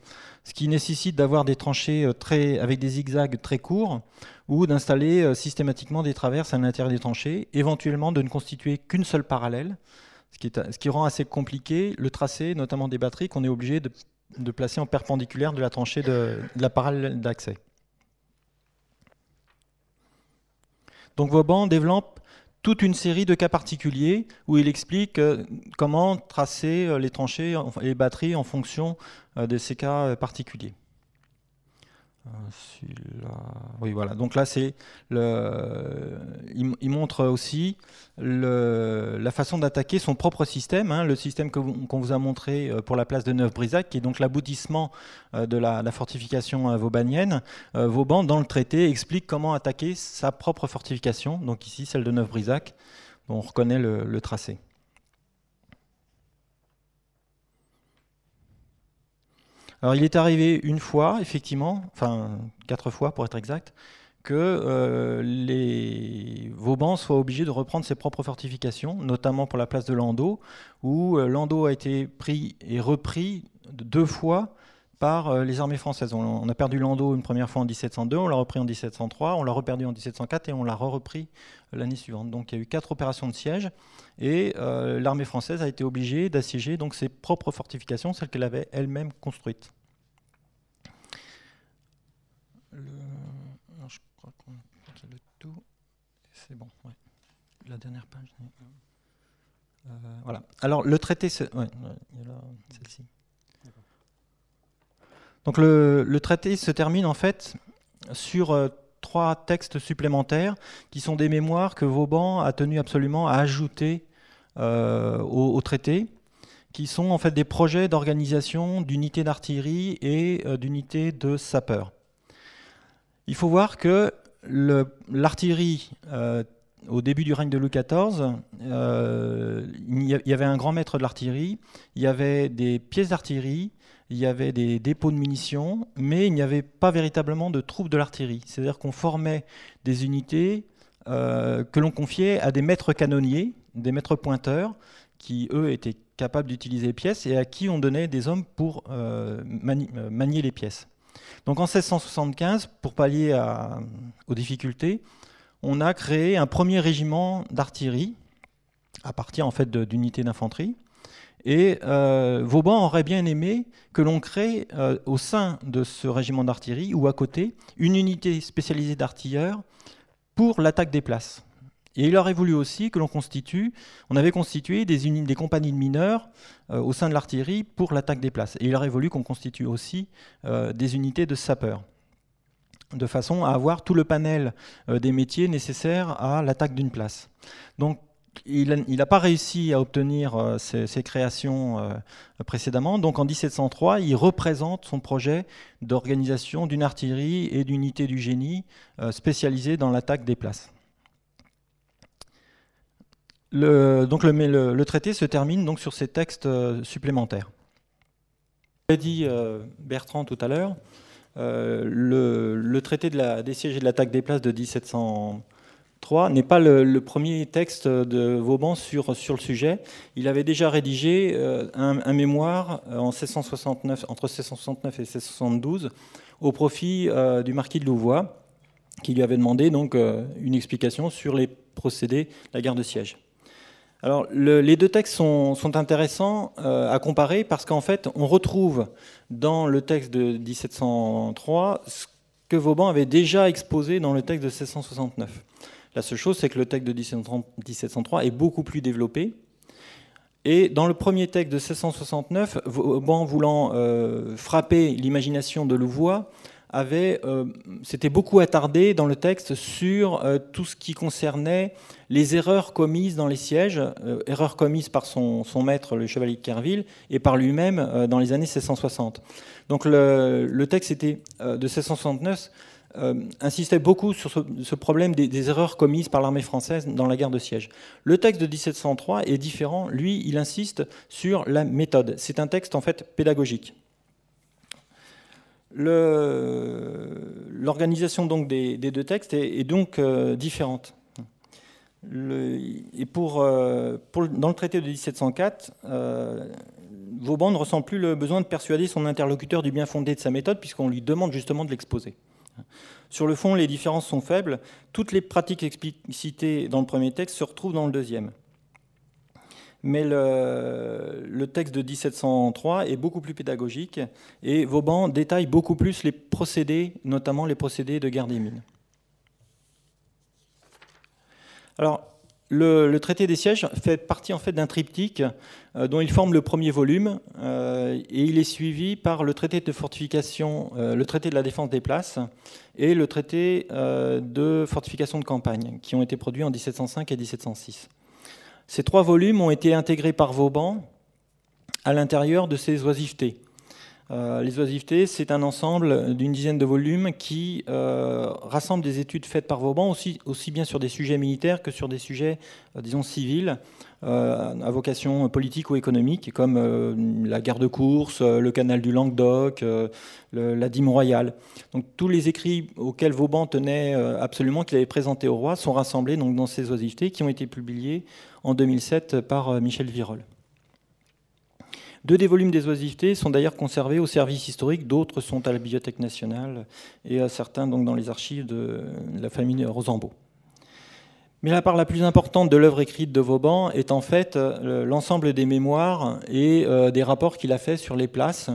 ce qui nécessite d'avoir des tranchées très, avec des zigzags très courts ou d'installer euh, systématiquement des traverses à l'intérieur des tranchées, éventuellement de ne constituer qu'une seule parallèle, ce qui, ce qui, rend assez compliqué le tracé, notamment des batteries, qu'on est obligé de, placer en perpendiculaire de la tranchée de, la parallèle d'accès. Donc Vauban développe toute une série de cas particuliers où il explique euh, comment tracer euh, les tranchées et les batteries en fonction de ces cas particuliers. Oui, voilà. Donc là, c'est le. Il, montre aussi la façon d'attaquer son propre système, hein, le système qu'on vous a montré euh, pour la place de Neuf-Brisac, qui est donc l'aboutissement euh, de la, fortification euh, vaubanienne. Vauban, dans le traité, explique comment attaquer sa propre fortification. Donc ici, celle de Neuf-Brisac, on reconnaît le tracé. Alors il est arrivé une fois, effectivement, enfin quatre fois pour être exact, que euh, les Vauban soient obligés de reprendre ses propres fortifications, notamment pour la place de Landau, où euh, Landau a été pris et repris deux fois par euh, les armées françaises. On, a perdu Landau une première fois en 1702, on l'a repris en 1703, on l'a reperdu en 1704 et on l'a re-repris l'année suivante. Donc il y a eu quatre opérations de siège et l'armée française a été obligée d'assiéger donc ses propres fortifications, celles qu'elle avait elle-même construites. je crois qu'on a le tout. C'est bon, La dernière page. Euh, voilà. Alors, le traité. Ouais, celle-ci. Donc, le, traité se termine en fait sur euh, trois textes supplémentaires qui sont des mémoires que Vauban a tenu absolument à ajouter euh, au, traité qui sont en fait des projets d'organisation d'unités d'artillerie et d'unités de sapeurs. Il faut voir que l'artillerie au début du règne de Louis XIV, euh, il y avait un grand maître de l'artillerie, il y avait des pièces d'artillerie, il y avait des dépôts de munitions, mais il n'y avait pas véritablement de troupes de l'artillerie. C'est-à-dire qu'on formait des unités euh, que l'on confiait à des maîtres canonniers, des maîtres pointeurs, qui eux étaient capables d'utiliser les pièces et à qui on donnait des hommes pour euh, manier les pièces. Donc en 1675, pour pallier aux difficultés, on a créé un premier régiment d'artillerie à partir en fait d'unités d'infanterie. Et euh, Vauban aurait bien aimé que l'on crée euh, au sein de ce régiment d'artillerie ou à côté une unité spécialisée d'artilleurs pour l'attaque des places. Et il aurait voulu aussi que l'on constitue, on avait constitué des, compagnies de mineurs euh, au sein de l'artillerie pour l'attaque des places. Et il aurait voulu qu'on constitue aussi des unités de sapeurs de façon à avoir tout le panel des métiers nécessaires à l'attaque d'une place. Donc il n'a pas réussi à obtenir euh, ces, créations euh, précédemment. Donc en 1703, il représente son projet d'organisation d'une artillerie et d'unité du génie spécialisée dans l'attaque des places. Le, donc le, traité se termine donc sur ces textes supplémentaires. J'ai dit Bertrand tout à l'heure, euh, le, traité de la, des sièges et de l'attaque des places de 1703 n'est pas le, premier texte de Vauban sur, sur le sujet. Il avait déjà rédigé euh, un, mémoire en 1669, entre 1669 et 1672 au profit euh, du marquis de Louvois, qui lui avait demandé donc une explication sur les procédés de la guerre de siège. Alors, les deux textes sont, intéressants euh, à comparer parce qu'en fait, on retrouve dans le texte de 1703 ce que Vauban avait déjà exposé dans le texte de 1669. La seule chose, c'est que le texte de 1703 est beaucoup plus développé. Et dans le premier texte de 1669, Vauban voulant euh, frapper l'imagination de Louvois, avait, euh, s'était beaucoup attardé dans le texte sur euh, tout ce qui concernait les erreurs commises dans les sièges, euh, erreurs commises par son, maître, le chevalier de Kerville, et par lui-même dans les années 1660. Donc le, texte était, de 1669 insistait beaucoup sur ce, problème des, erreurs commises par l'armée française dans la guerre de siège. Le texte de 1703 est différent. Lui, il insiste sur la méthode. C'est un texte en fait pédagogique. L'organisation des, deux textes est, donc euh, différente. et euh, dans le traité de 1704, euh, Vauban ne ressent plus le besoin de persuader son interlocuteur du bien fondé de sa méthode, puisqu'on lui demande justement de l'exposer. Sur le fond, les différences sont faibles. Toutes les pratiques explicitées dans le premier texte se retrouvent dans le deuxième mais le, texte de 1703 est beaucoup plus pédagogique et Vauban détaille beaucoup plus les procédés, notamment les procédés de guerre des mines. Alors, le, traité des sièges fait partie en fait d'un triptyque euh, dont il forme le premier volume euh, et il est suivi par le traité de fortification, euh, le traité de la défense des places et le traité de fortification de campagne qui ont été produits en 1705 et 1706. Ces trois volumes ont été intégrés par Vauban à l'intérieur de ces oisivetés. Euh, les oisivetés, c'est un ensemble d'une dizaine de volumes qui euh, rassemble des études faites par Vauban, aussi, bien sur des sujets militaires que sur des sujets, euh, disons, civils, à vocation politique ou économique, comme la guerre de course, le canal du Languedoc, la dîme royale. Donc tous les écrits auxquels Vauban tenait absolument, qu'il avait présentés au roi, sont rassemblés donc, dans ces oisivetés qui ont été publiées en 2007 par Michel Virol. Deux des volumes des oisivetés sont d'ailleurs conservés au service historique, d'autres sont à la Bibliothèque nationale et à certains donc dans les archives de la famille Rosambeau. Mais la part la plus importante de l'œuvre écrite de Vauban est en fait euh, l'ensemble des mémoires et euh, des rapports qu'il a fait sur les places.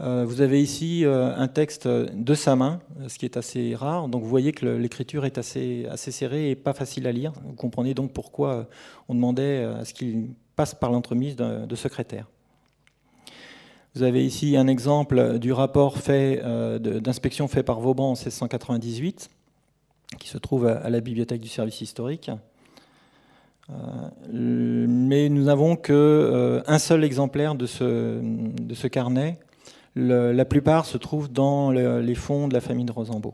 Euh, vous avez ici un texte de sa main, ce qui est assez rare. Donc vous voyez que l'écriture est assez, assez serrée et pas facile à lire. Vous comprenez donc pourquoi on demandait à ce qu'il passe par l'entremise de secrétaire. Vous avez ici un exemple du rapport fait, euh, d'inspection fait par Vauban en 1698, qui se trouve à, la bibliothèque du service historique. mais nous n'avons qu'un seul exemplaire de ce, de ce carnet. la plupart se trouvent dans les fonds de la famille de Rosambeau.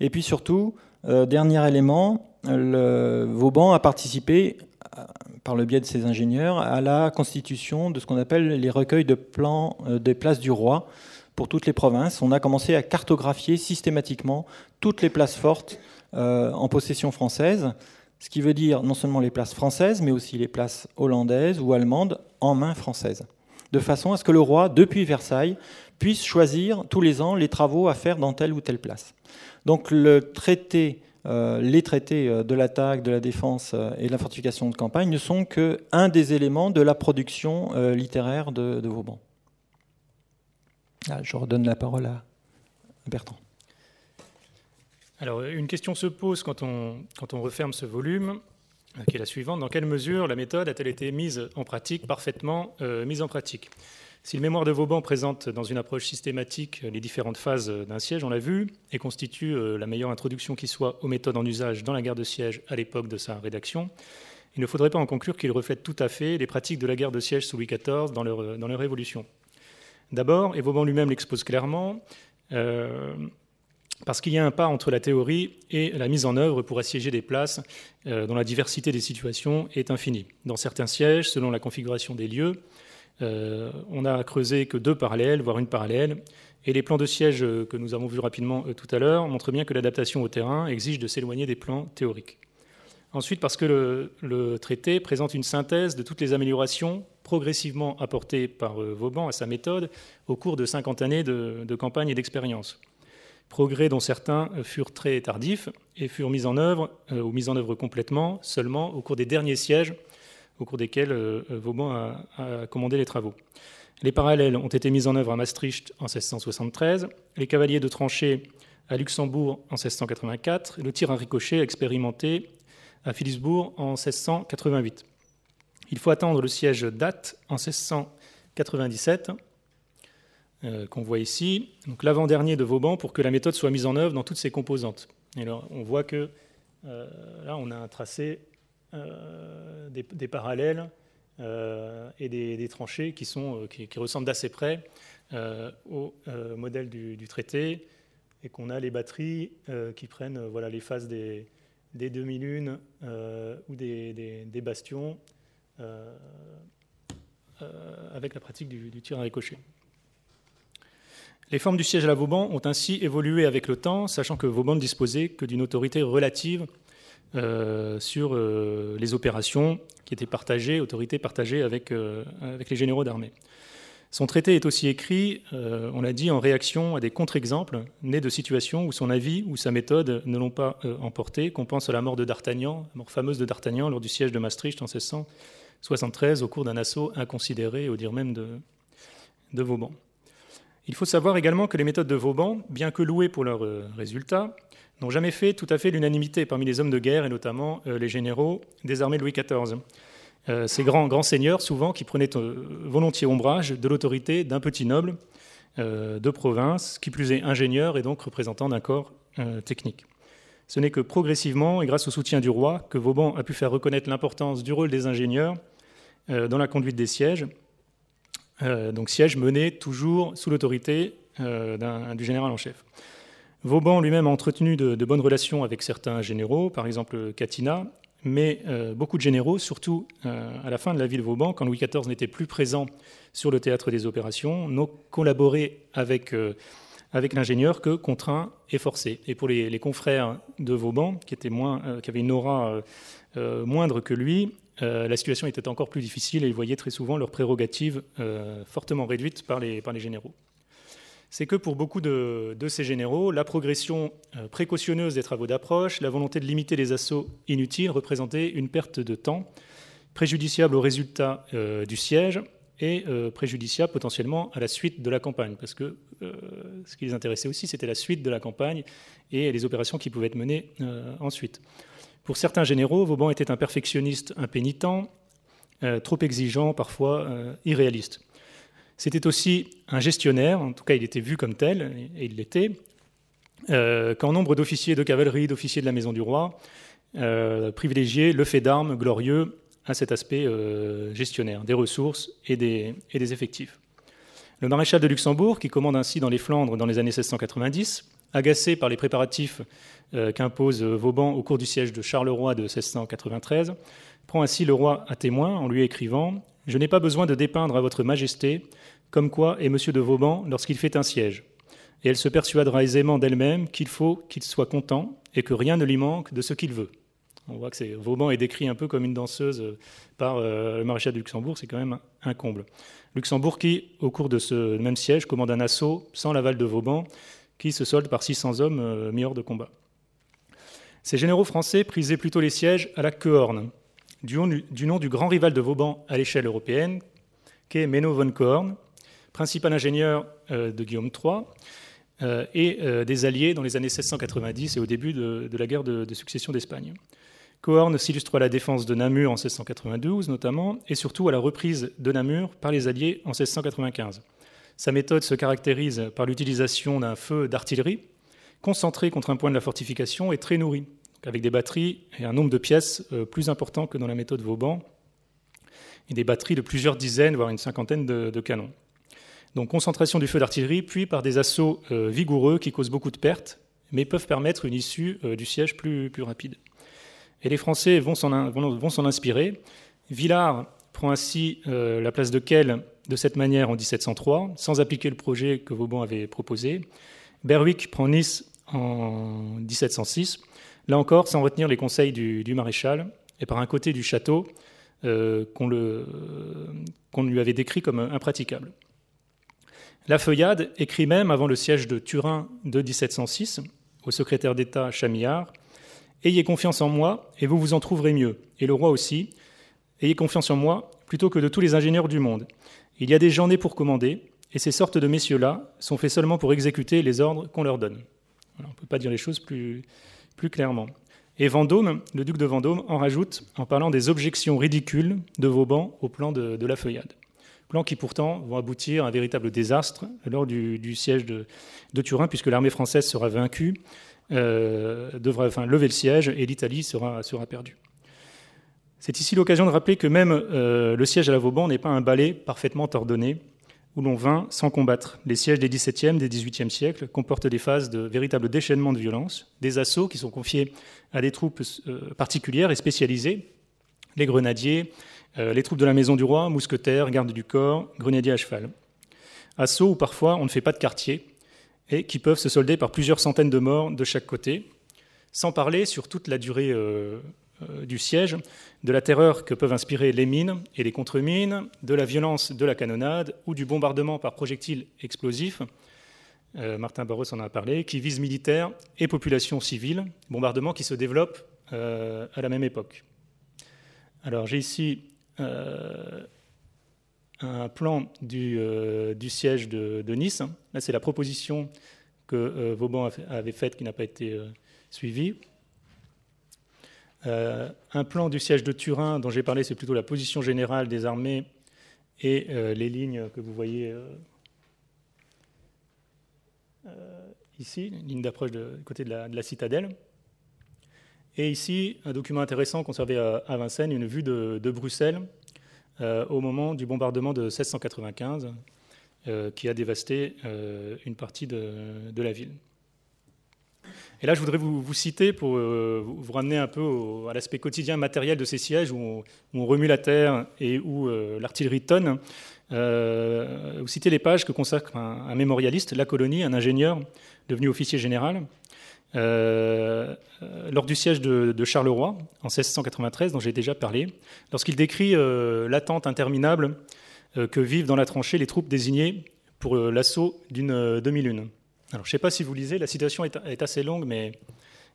Et puis surtout, dernier élément, le, Vauban a participé par le biais de ses ingénieurs, à la constitution de ce qu'on appelle les recueils de plans euh, des places du roi pour toutes les provinces. On a commencé à cartographier systématiquement toutes les places fortes euh, en possession française, ce qui veut dire non seulement les places françaises, mais aussi les places hollandaises ou allemandes en main française, de façon à ce que le roi, depuis Versailles, puisse choisir tous les ans les travaux à faire dans telle ou telle place. Donc le traité les traités euh, de l'attaque, de la défense euh, et de la fortification de campagne ne sont qu'un des éléments de la production littéraire de, Vauban. Ah, je redonne la parole à Bertrand. Alors, une question se pose quand on, quand on referme ce volume, qui est la suivante. Dans quelle mesure la méthode a-t-elle été mise en pratique, parfaitement mise en pratique? Si le mémoire de Vauban présente dans une approche systématique les différentes phases d'un siège, on l'a vu, et constitue euh, la meilleure introduction qui soit aux méthodes en usage dans la guerre de siège à l'époque de sa rédaction, il ne faudrait pas en conclure qu'il reflète tout à fait les pratiques de la guerre de siège sous Louis XIV dans leur, euh, dans évolution. D'abord, et Vauban lui-même l'expose clairement, euh, parce qu'il y a un pas entre la théorie et la mise en œuvre pour assiéger des places dont la diversité des situations est infinie. Dans certains sièges, selon la configuration des lieux, euh, on a creusé que deux parallèles, voire une parallèle. Et les plans de siège que nous avons vus rapidement euh, tout à l'heure montrent bien que l'adaptation au terrain exige de s'éloigner des plans théoriques. Ensuite, parce que le, traité présente une synthèse de toutes les améliorations progressivement apportées par euh, Vauban à sa méthode au cours de 50 années de, campagne et d'expérience. Progrès dont certains furent très tardifs et furent mis en œuvre ou mis en œuvre complètement seulement au cours des derniers sièges au cours desquels euh, euh, Vauban a, commandé les travaux. Les parallèles ont été mis en œuvre à Maastricht en 1673, les cavaliers de tranchée à Luxembourg en 1684, et le tir à ricochet expérimenté à Philipsbourg en 1688. Il faut attendre le siège date en 1697, euh, qu'on voit ici, donc l'avant-dernier de Vauban, pour que la méthode soit mise en œuvre dans toutes ses composantes. Et alors, on voit que là, on a un tracé euh, des, parallèles euh, et des, tranchées qui, sont, euh, qui, ressemblent d'assez près au modèle du, traité et qu'on a les batteries qui prennent voilà, les phases des, demi-lunes ou des, bastions avec la pratique du, du, tir à ricochet. Les formes du siège à la Vauban ont ainsi évolué avec le temps, sachant que Vauban ne disposait que d'une autorité relative euh, sur euh, les opérations qui étaient partagées, autorités partagées avec, euh, avec les généraux d'armée. Son traité est aussi écrit, on l'a dit, en réaction à des contre-exemples nés de situations où son avis ou sa méthode ne l'ont pas emporté, qu'on pense à la mort de D'Artagnan, la mort fameuse de D'Artagnan lors du siège de Maastricht en 1673 au cours d'un assaut inconsidéré, au dire même de, de Vauban. Il faut savoir également que les méthodes de Vauban, bien que louées pour leurs résultats, n'ont jamais fait tout à fait l'unanimité parmi les hommes de guerre et notamment euh, les généraux des armées Louis XIV. Euh, ces grands, grands seigneurs, souvent, qui prenaient euh, volontiers ombrage de l'autorité d'un petit noble de province, qui plus est ingénieur et donc représentant d'un corps technique. Ce n'est que progressivement et grâce au soutien du roi que Vauban a pu faire reconnaître l'importance du rôle des ingénieurs dans la conduite des sièges, donc sièges menés toujours sous l'autorité du général en chef. Vauban lui-même a entretenu de, bonnes relations avec certains généraux, par exemple Catina, mais euh, beaucoup de généraux, surtout euh, à la fin de la vie de Vauban, quand Louis XIV n'était plus présent sur le théâtre des opérations, n'ont collaboré avec, euh, l'ingénieur que contraint et forcé. Et pour les, confrères de Vauban, qui, avaient une aura moindre que lui, la situation était encore plus difficile et ils voyaient très souvent leurs prérogatives fortement réduites par les généraux c'est que pour beaucoup de, ces généraux, la progression euh, précautionneuse des travaux d'approche, la volonté de limiter les assauts inutiles représentait une perte de temps préjudiciable au résultat euh, du siège et euh, préjudiciable potentiellement à la suite de la campagne, parce que ce qui les intéressait aussi, c'était la suite de la campagne et les opérations qui pouvaient être menées ensuite. Pour certains généraux, Vauban était un perfectionniste impénitent, trop exigeant, parfois irréaliste. C'était aussi un gestionnaire, en tout cas il était vu comme tel, et il l'était, euh, qu'en nombre d'officiers de cavalerie, d'officiers de la Maison du Roi, privilégier le fait d'armes glorieux à cet aspect gestionnaire des ressources et des, effectifs. Le maréchal de Luxembourg, qui commande ainsi dans les Flandres dans les années 1690, agacé par les préparatifs qu'impose Vauban au cours du siège de Charleroi de 1693, prend ainsi le roi à témoin en lui écrivant Je n'ai pas besoin de dépeindre à votre majesté comme quoi est M. de Vauban lorsqu'il fait un siège. Et elle se persuadera aisément d'elle-même qu'il faut qu'il soit content et que rien ne lui manque de ce qu'il veut. On voit que Vauban est décrit un peu comme une danseuse euh, par euh, le maréchal de Luxembourg, c'est quand même un comble. Luxembourg qui, au cours de ce même siège, commande un assaut sans l'aval de Vauban, qui se solde par 600 hommes euh, mis hors de combat. Ces généraux français prisaient plutôt les sièges à la Quehorn, du, nom du grand rival de Vauban à l'échelle européenne, qu'est Menno von Korn, principal ingénieur euh, de Guillaume III euh, et euh, des alliés dans les années 1690 et au début de, la guerre de, succession d'Espagne. Cohorn s'illustre à la défense de Namur en 1692 notamment, et surtout à la reprise de Namur par les Alliés en 1695. Sa méthode se caractérise par l'utilisation d'un feu d'artillerie concentré contre un point de la fortification et très nourri, avec des batteries et un nombre de pièces plus important que dans la méthode Vauban, et des batteries de plusieurs dizaines, voire une cinquantaine de, canons. Donc concentration du feu d'artillerie, puis par des assauts euh, vigoureux qui causent beaucoup de pertes, mais peuvent permettre une issue euh, du siège plus, rapide. Et les Français vont s'en inspirer. Villars prend ainsi la place de Kehl de cette manière en 1703, sans appliquer le projet que Vauban avait proposé. Berwick prend Nice en 1706 Là encore, sans retenir les conseils du, maréchal, et par un côté du château euh, qu'on lui avait décrit comme impraticable. La Feuillade écrit même, avant le siège de Turin de 1706, au secrétaire d'État Chamillard Ayez confiance en moi, et vous vous en trouverez mieux, et le roi aussi. Ayez confiance en moi, plutôt que de tous les ingénieurs du monde. Il y a des gens nés pour commander, et ces sortes de messieurs-là sont faits seulement pour exécuter les ordres qu'on leur donne. on ne peut pas dire les choses plus, plus clairement. Et Vendôme, le duc de Vendôme, en rajoute en parlant des objections ridicules de Vauban au plan de, la feuillade. Qui pourtant vont aboutir à un véritable désastre lors du, siège de, Turin, puisque l'armée française sera vaincue, euh, devra lever le siège et l'Italie sera, perdue. C'est ici l'occasion de rappeler que même euh, le siège à la Vauban n'est pas un ballet parfaitement ordonné, où l'on vint sans combattre. Les sièges des XVIIe, des XVIIIe siècles comportent des phases de véritable déchaînement de violence, des assauts qui sont confiés à des troupes euh, particulières et spécialisées, les grenadiers, les troupes de la Maison du Roi, mousquetaires, gardes du corps, grenadiers à cheval. Assauts où parfois on ne fait pas de quartier et qui peuvent se solder par plusieurs centaines de morts de chaque côté, sans parler sur toute la durée euh, euh, du siège, de la terreur que peuvent inspirer les mines et les contre-mines, de la violence de la canonnade ou du bombardement par projectiles explosifs. Euh, Martin Barros en a parlé, qui vise militaires et populations civiles, bombardement qui se développe euh, à la même époque. Alors j'ai ici un plan du, siège de, Nice. Là, c'est la proposition que Vauban avait faite qui n'a pas été suivie. Euh, un plan du siège de Turin dont j'ai parlé, c'est plutôt la position générale des armées et euh, les lignes que vous voyez euh, ici, ligne d'approche du côté de la, citadelle. Et ici, un document intéressant conservé à, Vincennes, une vue de, Bruxelles au moment du bombardement de 1695 qui a dévasté une partie de la ville. Et là, je voudrais vous, citer pour euh, vous ramener un peu à l'aspect quotidien matériel de ces sièges où on, remue la terre et où euh, l'artillerie tonne. Euh, vous citez les pages que consacre un, mémorialiste, La Colonie, un ingénieur devenu officier général. Lors du siège de, Charleroi en 1693, dont j'ai déjà parlé, lorsqu'il décrit l'attente interminable que vivent dans la tranchée les troupes désignées pour l'assaut d'une demi-lune. Alors, je ne sais pas si vous lisez, la citation est, assez longue, mais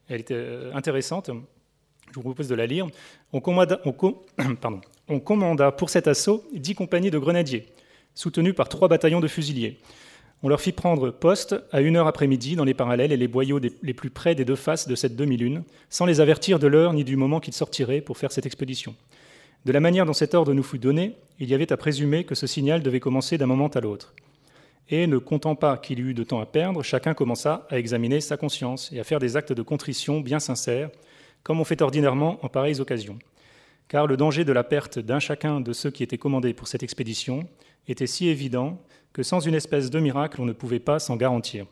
elle est euh, intéressante. Je vous propose de la lire. On commanda pour cet assaut dix compagnies de grenadiers, soutenues par trois bataillons de fusiliers. On leur fit prendre poste à une heure après-midi dans les parallèles et les boyaux les plus près des deux faces de cette demi-lune, sans les avertir de l'heure ni du moment qu'ils sortiraient pour faire cette expédition. De la manière dont cet ordre nous fut donné, il y avait à présumer que ce signal devait commencer d'un moment à l'autre. Et ne comptant pas qu'il y eût de temps à perdre, chacun commença à examiner sa conscience et à faire des actes de contrition bien sincères, comme on fait ordinairement en pareilles occasions. Car le danger de la perte d'un chacun de ceux qui étaient commandés pour cette expédition était si évident que sans une espèce de miracle, on ne pouvait pas s'en garantir.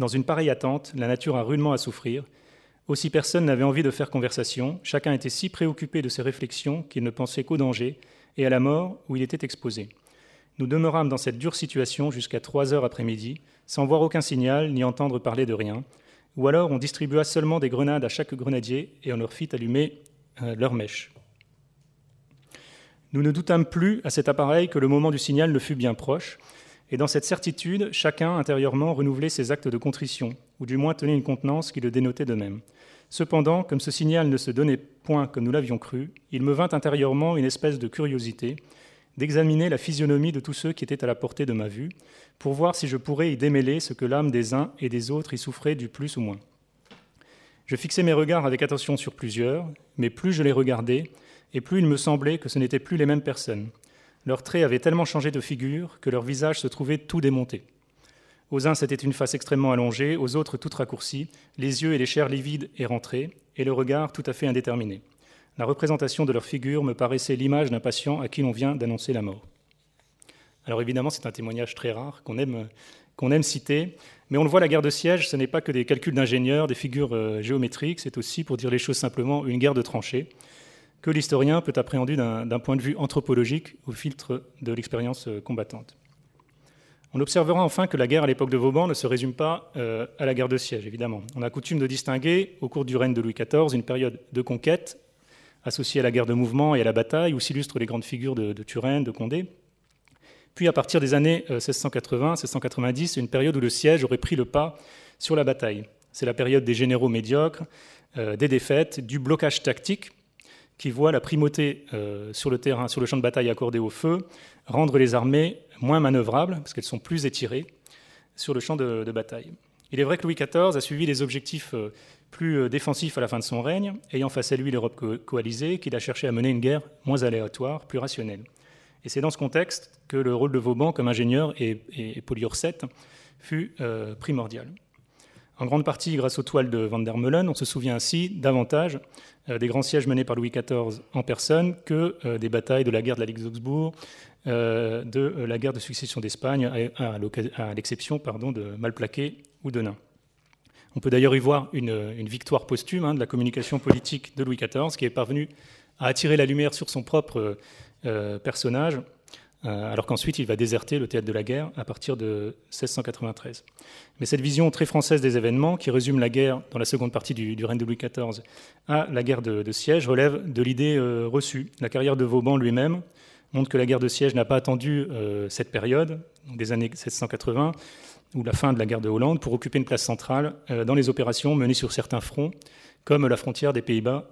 Dans une pareille attente, la nature a rudement à souffrir. Aussi personne n'avait envie de faire conversation, chacun était si préoccupé de ses réflexions qu'il ne pensait qu'au danger et à la mort où il était exposé. Nous demeurâmes dans cette dure situation jusqu'à trois heures après-midi, sans voir aucun signal ni entendre parler de rien, ou alors on distribua seulement des grenades à chaque grenadier et on leur fit allumer euh, leurs mèches. Nous ne doutâmes plus à cet appareil que le moment du signal ne fût bien proche, et dans cette certitude, chacun intérieurement renouvelait ses actes de contrition, ou du moins tenait une contenance qui le dénotait de même. Cependant, comme ce signal ne se donnait point comme nous l'avions cru, il me vint intérieurement une espèce de curiosité d'examiner la physionomie de tous ceux qui étaient à la portée de ma vue, pour voir si je pourrais y démêler ce que l'âme des uns et des autres y souffrait du plus ou moins. Je fixais mes regards avec attention sur plusieurs, mais plus je les regardais, et plus il me semblait que ce n'étaient plus les mêmes personnes. Leurs traits avaient tellement changé de figure que leur visage se trouvait tout démonté. Aux uns, c'était une face extrêmement allongée, aux autres, toute raccourcie, les yeux et les chairs livides et rentrés, et le regard tout à fait indéterminé. La représentation de leur figure me paraissait l'image d'un patient à qui l'on vient d'annoncer la mort. Alors évidemment, c'est un témoignage très rare qu'on aime, qu'on aime citer, mais on le voit, la guerre de siège, ce n'est pas que des calculs d'ingénieurs, des figures euh, géométriques, c'est aussi, pour dire les choses simplement, une guerre de tranchées que l'historien peut appréhender d'un point de vue anthropologique au filtre de l'expérience euh, combattante. On observera enfin que la guerre à l'époque de Vauban ne se résume pas euh, à la guerre de siège, évidemment. On a coutume de distinguer, au cours du règne de Louis XIV, une période de conquête associée à la guerre de mouvement et à la bataille, où s'illustrent les grandes figures de, Turenne, de Condé. Puis, à partir des années 1680-1690, euh, une période où le siège aurait pris le pas sur la bataille. C'est la période des généraux médiocres, des défaites, du blocage tactique, qui voit la primauté euh, sur le terrain, sur le champ de bataille accordée au feu, rendre les armées moins manœuvrables, parce qu'elles sont plus étirées sur le champ de, bataille. Il est vrai que Louis XIV a suivi des objectifs euh, plus euh, défensifs à la fin de son règne, ayant face à lui l'Europe coalisée, qu'il a cherché à mener une guerre moins aléatoire, plus rationnelle. Et c'est dans ce contexte que le rôle de Vauban comme ingénieur et, et fut primordial. En grande partie grâce aux toiles de Van der Meulen, on se souvient ainsi davantage euh, des grands sièges menés par Louis XIV en personne que euh, des batailles de la guerre de la Ligue d'Augsbourg, euh, de la guerre de succession d'Espagne, à, l'exception de Malplaquet ou de Nain. On peut d'ailleurs y voir une, victoire posthume hein, de la communication politique de Louis XIV, qui est parvenu à attirer la lumière sur son propre personnage alors qu'ensuite il va déserter le théâtre de la guerre à partir de 1693. Mais cette vision très française des événements, qui résume la guerre dans la seconde partie du, règne de Louis XIV à la guerre de, siège, relève de l'idée euh, reçue. La carrière de Vauban lui-même montre que la guerre de siège n'a pas attendu euh, cette période, des années 1780, ou la fin de la guerre de Hollande, pour occuper une place centrale dans les opérations menées sur certains fronts, comme la frontière des Pays-Bas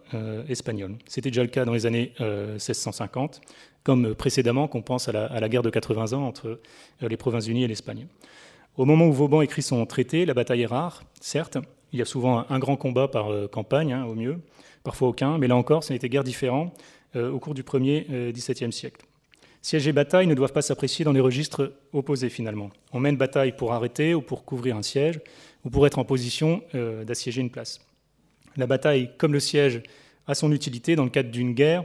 espagnols. C'était déjà le cas dans les années 1650, comme précédemment qu'on pense à la, guerre de 80 ans entre euh, les Provinces-Unies et l'Espagne. Au moment où Vauban écrit son traité, la bataille est rare, certes. Il y a souvent un, grand combat par euh, campagne, hein, au mieux, parfois aucun, mais là encore, ce n'était guère différent euh, au cours du premier XVIIe siècle. Siège et bataille ne doivent pas s'apprécier dans des registres opposés finalement. On mène bataille pour arrêter ou pour couvrir un siège, ou pour être en position d'assiéger une place. La bataille, comme le siège, a son utilité dans le cadre d'une guerre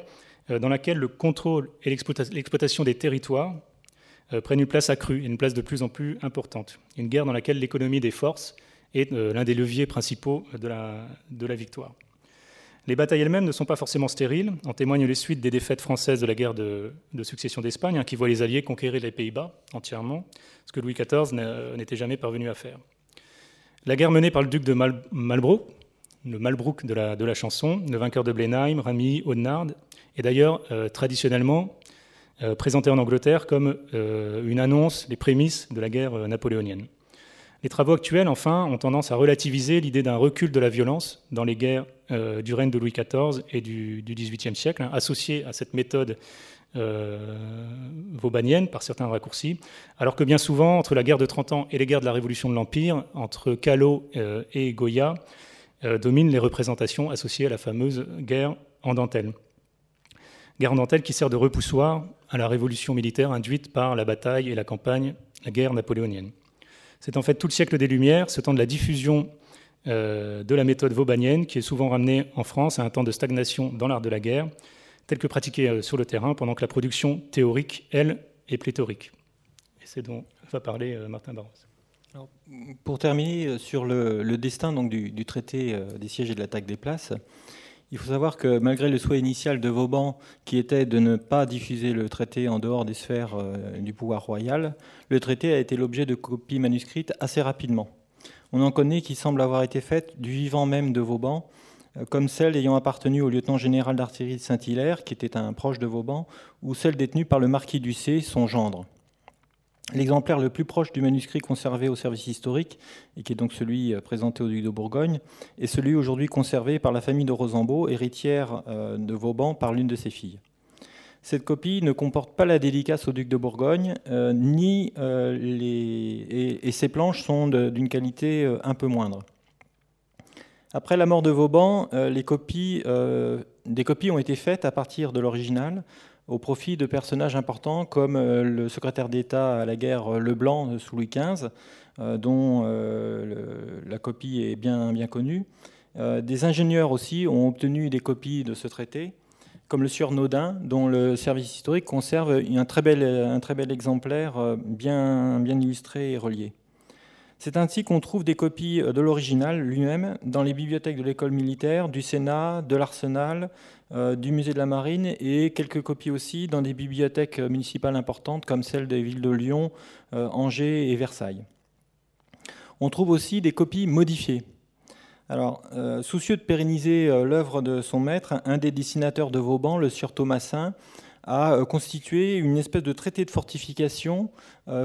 euh, dans laquelle le contrôle et l'exploitation des territoires euh, prennent une place accrue, une place de plus en plus importante. Une guerre dans laquelle l'économie des forces est euh, l'un des leviers principaux de la, victoire. Les batailles elles-mêmes ne sont pas forcément stériles, en témoignent les suites des défaites françaises de la guerre de, succession d'Espagne, hein, qui voit les Alliés conquérir les Pays-Bas entièrement, ce que Louis XIV n'était jamais parvenu à faire. La guerre menée par le duc de Malbrook, le Malbrook de la, chanson, le vainqueur de Blenheim, Ramy, Audenard, et d'ailleurs euh, traditionnellement euh, présenté en Angleterre comme euh, une annonce, les prémices de la guerre napoléonienne. Les travaux actuels, enfin, ont tendance à relativiser l'idée d'un recul de la violence dans les guerres du règne de Louis XIV et du XVIIIe siècle, hein, associée à cette méthode vaubanienne par certains raccourcis, alors que bien souvent, entre la guerre de 30 ans et les guerres de la Révolution de l'Empire, entre Callot et Goya, dominent les représentations associées à la fameuse guerre en dentelle guerre dentelle qui sert de repoussoir à la révolution militaire induite par la bataille et la campagne, la guerre napoléonienne. C'est en fait tout le siècle des Lumières, ce temps de la diffusion de la méthode vaubannienne, qui est souvent ramenée en France à un temps de stagnation dans l'art de la guerre, tel que pratiqué sur le terrain, pendant que la production théorique, elle, est pléthorique. Et c'est dont va parler Martin Barros. Pour terminer sur le, destin du, du traité des sièges et de l'attaque des places, il faut savoir que malgré le souhait initial de Vauban, qui était de ne pas diffuser le traité en dehors des sphères euh, du pouvoir royal, le traité a été l'objet de copies manuscrites assez rapidement. On en connaît qui semblent avoir été faites du vivant même de Vauban, euh, comme celle ayant appartenu au lieutenant général d'artillerie de Saint-Hilaire, qui était un proche de Vauban, ou celle détenue par le marquis C, son gendre. L'exemplaire le plus proche du manuscrit conservé au service historique, et qui est donc celui euh, présenté au duc de Bourgogne, est celui aujourd'hui conservé par la famille de Rosambeau, héritière euh, de Vauban par l'une de ses filles. Cette copie ne comporte pas la dédicace au duc de Bourgogne, euh, ni les... et, ses planches sont d'une qualité un peu moindre. Après la mort de Vauban, des copies ont été faites à partir de l'original, au profit de personnages importants comme euh, le secrétaire d'État à la guerre euh, Leblanc sous Louis XV, euh, dont la copie est bien, connue. Des ingénieurs aussi ont obtenu des copies de ce traité, comme le sieur Naudin, dont le service historique conserve un très bel, exemplaire bien illustré et relié. C'est ainsi qu'on trouve des copies de l'original lui-même dans les bibliothèques de l'école militaire, du Sénat, de l'Arsenal, euh, du musée de la Marine et quelques copies aussi dans des bibliothèques municipales importantes comme celles des villes de Lyon, euh, Angers et Versailles. On trouve aussi des copies modifiées. Alors, euh, soucieux de pérenniser l'œuvre de son maître, un des dessinateurs de Vauban, le sieur Thomasin, a constitué une espèce de traité de fortification,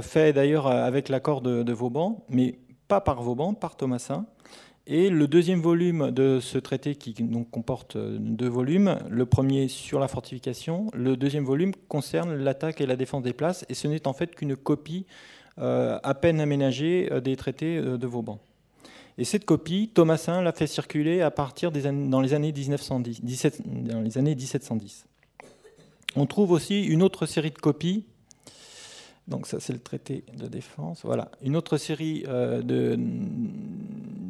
fait d'ailleurs avec l'accord de, Vauban, mais pas par Vauban, par Thomasin, et le deuxième volume de ce traité, qui donc comporte euh, deux volumes, le premier sur la fortification, le deuxième volume concerne l'attaque et la défense des places, et ce n'est en fait qu'une copie euh, à peine aménagée euh, des traités de Vauban. Et cette copie, Thomasin l'a fait circuler à partir des années, dans, les années 1910, dans les années 1710. On trouve aussi une autre série de copies donc ça, c'est le traité de défense. Voilà, une autre série de,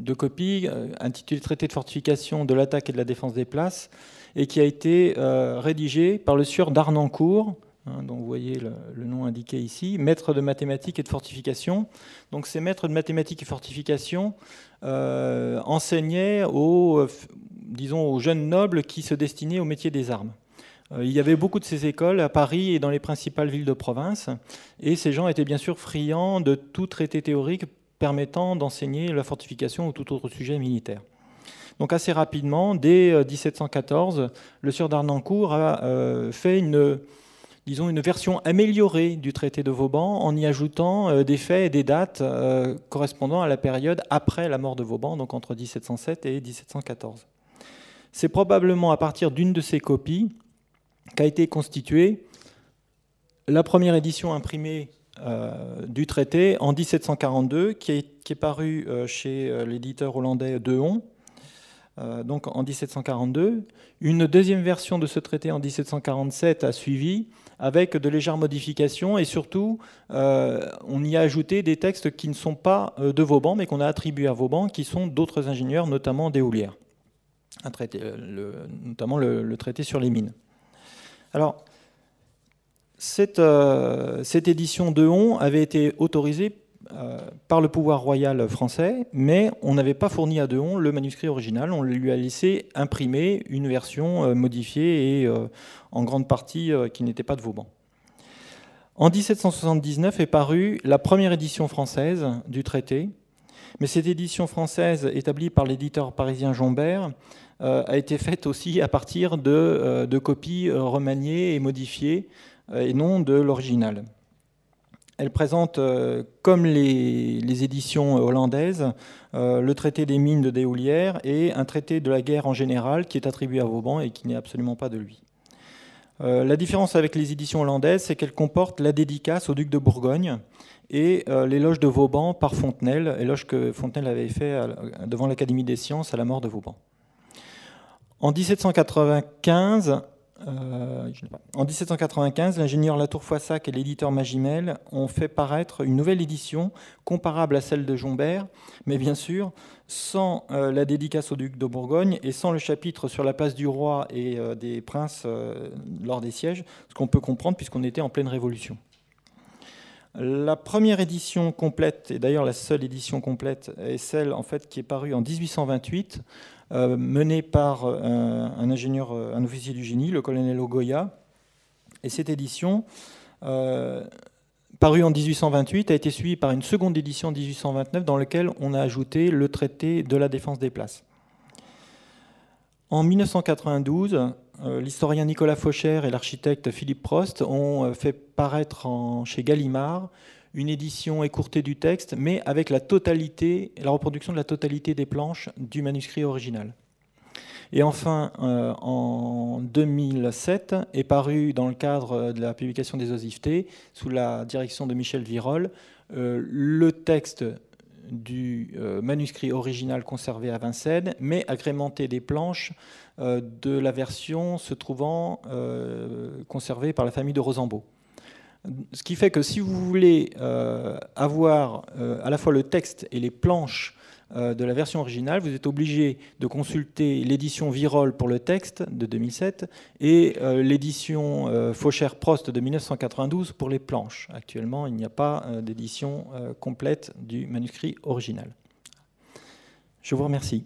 de copies euh, intitulée Traité de fortification de l'attaque et de la défense des places, et qui a été euh, rédigé par le sieur d'Arnancourt, hein, dont vous voyez le, nom indiqué ici, maître de mathématiques et de fortification. Donc ces maîtres de mathématiques et fortification euh, enseignaient aux, disons, aux jeunes nobles qui se destinaient au métier des armes. Il y avait beaucoup de ces écoles à Paris et dans les principales villes de province, et ces gens étaient bien sûr friands de tout traité théorique permettant d'enseigner la fortification ou tout autre sujet militaire. Donc assez rapidement, dès 1714, euh, le sieur d'Arnancourt a euh, fait une, disons, une version améliorée du traité de Vauban en y ajoutant euh, des faits et des dates correspondant à la période après la mort de Vauban, donc entre 1707 et 1714. C'est probablement à partir d'une de ces copies qu'a été constituée la première édition imprimée euh, du traité en 1742, qui est, paru euh, chez euh, l'éditeur hollandais Deon, donc en 1742. Une deuxième version de ce traité en 1747 a suivi, avec de légères modifications, et surtout, on y a ajouté des textes qui ne sont pas de Vauban, mais qu'on a attribués à Vauban, qui sont d'autres ingénieurs, notamment d'Éoulière, notamment le, le, traité sur les mines. Alors, euh, cette, édition de On avait été autorisée euh, par le pouvoir royal français, mais on n'avait pas fourni à Deon le manuscrit original. On lui a laissé imprimer une version euh, modifiée et en grande partie qui n'était pas de Vauban. En 1779 est parue la première édition française du traité, mais cette édition française, établie par l'éditeur parisien Jombert, a été faite aussi à partir de, de copies remaniées et modifiées euh, et non de l'original. Elle présente, euh, comme les, éditions hollandaises, euh, le traité des mines de Déoulière et un traité de la guerre en général qui est attribué à Vauban et qui n'est absolument pas de lui. la différence avec les éditions hollandaises, c'est qu'elle comporte la dédicace au duc de Bourgogne et l'éloge de Vauban par Fontenelle, éloge que Fontenelle avait fait devant l'Académie des sciences à la mort de Vauban. En 1795, en 1795, l'ingénieur Latour-Foissac et l'éditeur Magimel ont fait paraître une nouvelle édition comparable à celle de Jombert, mais bien sûr sans la dédicace au duc de Bourgogne et sans le chapitre sur la place du roi et des princes lors des sièges, ce qu'on peut comprendre puisqu'on était en pleine révolution. La première édition complète, et d'ailleurs la seule édition complète, est celle en fait qui est parue en 1828, euh, menée par euh, un, ingénieur, euh, un officier du génie, le colonel Ogoya. Et cette édition, parue en 1828, a été suivie par une seconde édition en 1829 dans laquelle on a ajouté le traité de la défense des places. En 1992, euh, l'historien Nicolas Faucher et l'architecte Philippe Prost ont fait paraître chez Gallimard une édition écourtée du texte, mais avec la totalité, la reproduction de la totalité des planches du manuscrit original. Et enfin, euh, en 2007, est paru dans le cadre de la publication des Osivetés, sous la direction de Michel Virol, le texte du manuscrit original conservé à Vincennes, mais agrémenté des planches euh, de la version se trouvant euh, conservée par la famille de Rosambeau. Ce qui fait que si vous voulez euh, avoir à la fois le texte et les planches de la version originale, vous êtes obligé de consulter l'édition Virol pour le texte de 2007 et l'édition Faucher-Prost de 1992 pour les planches. Actuellement, il n'y a pas d'édition complète du manuscrit original. Je vous remercie.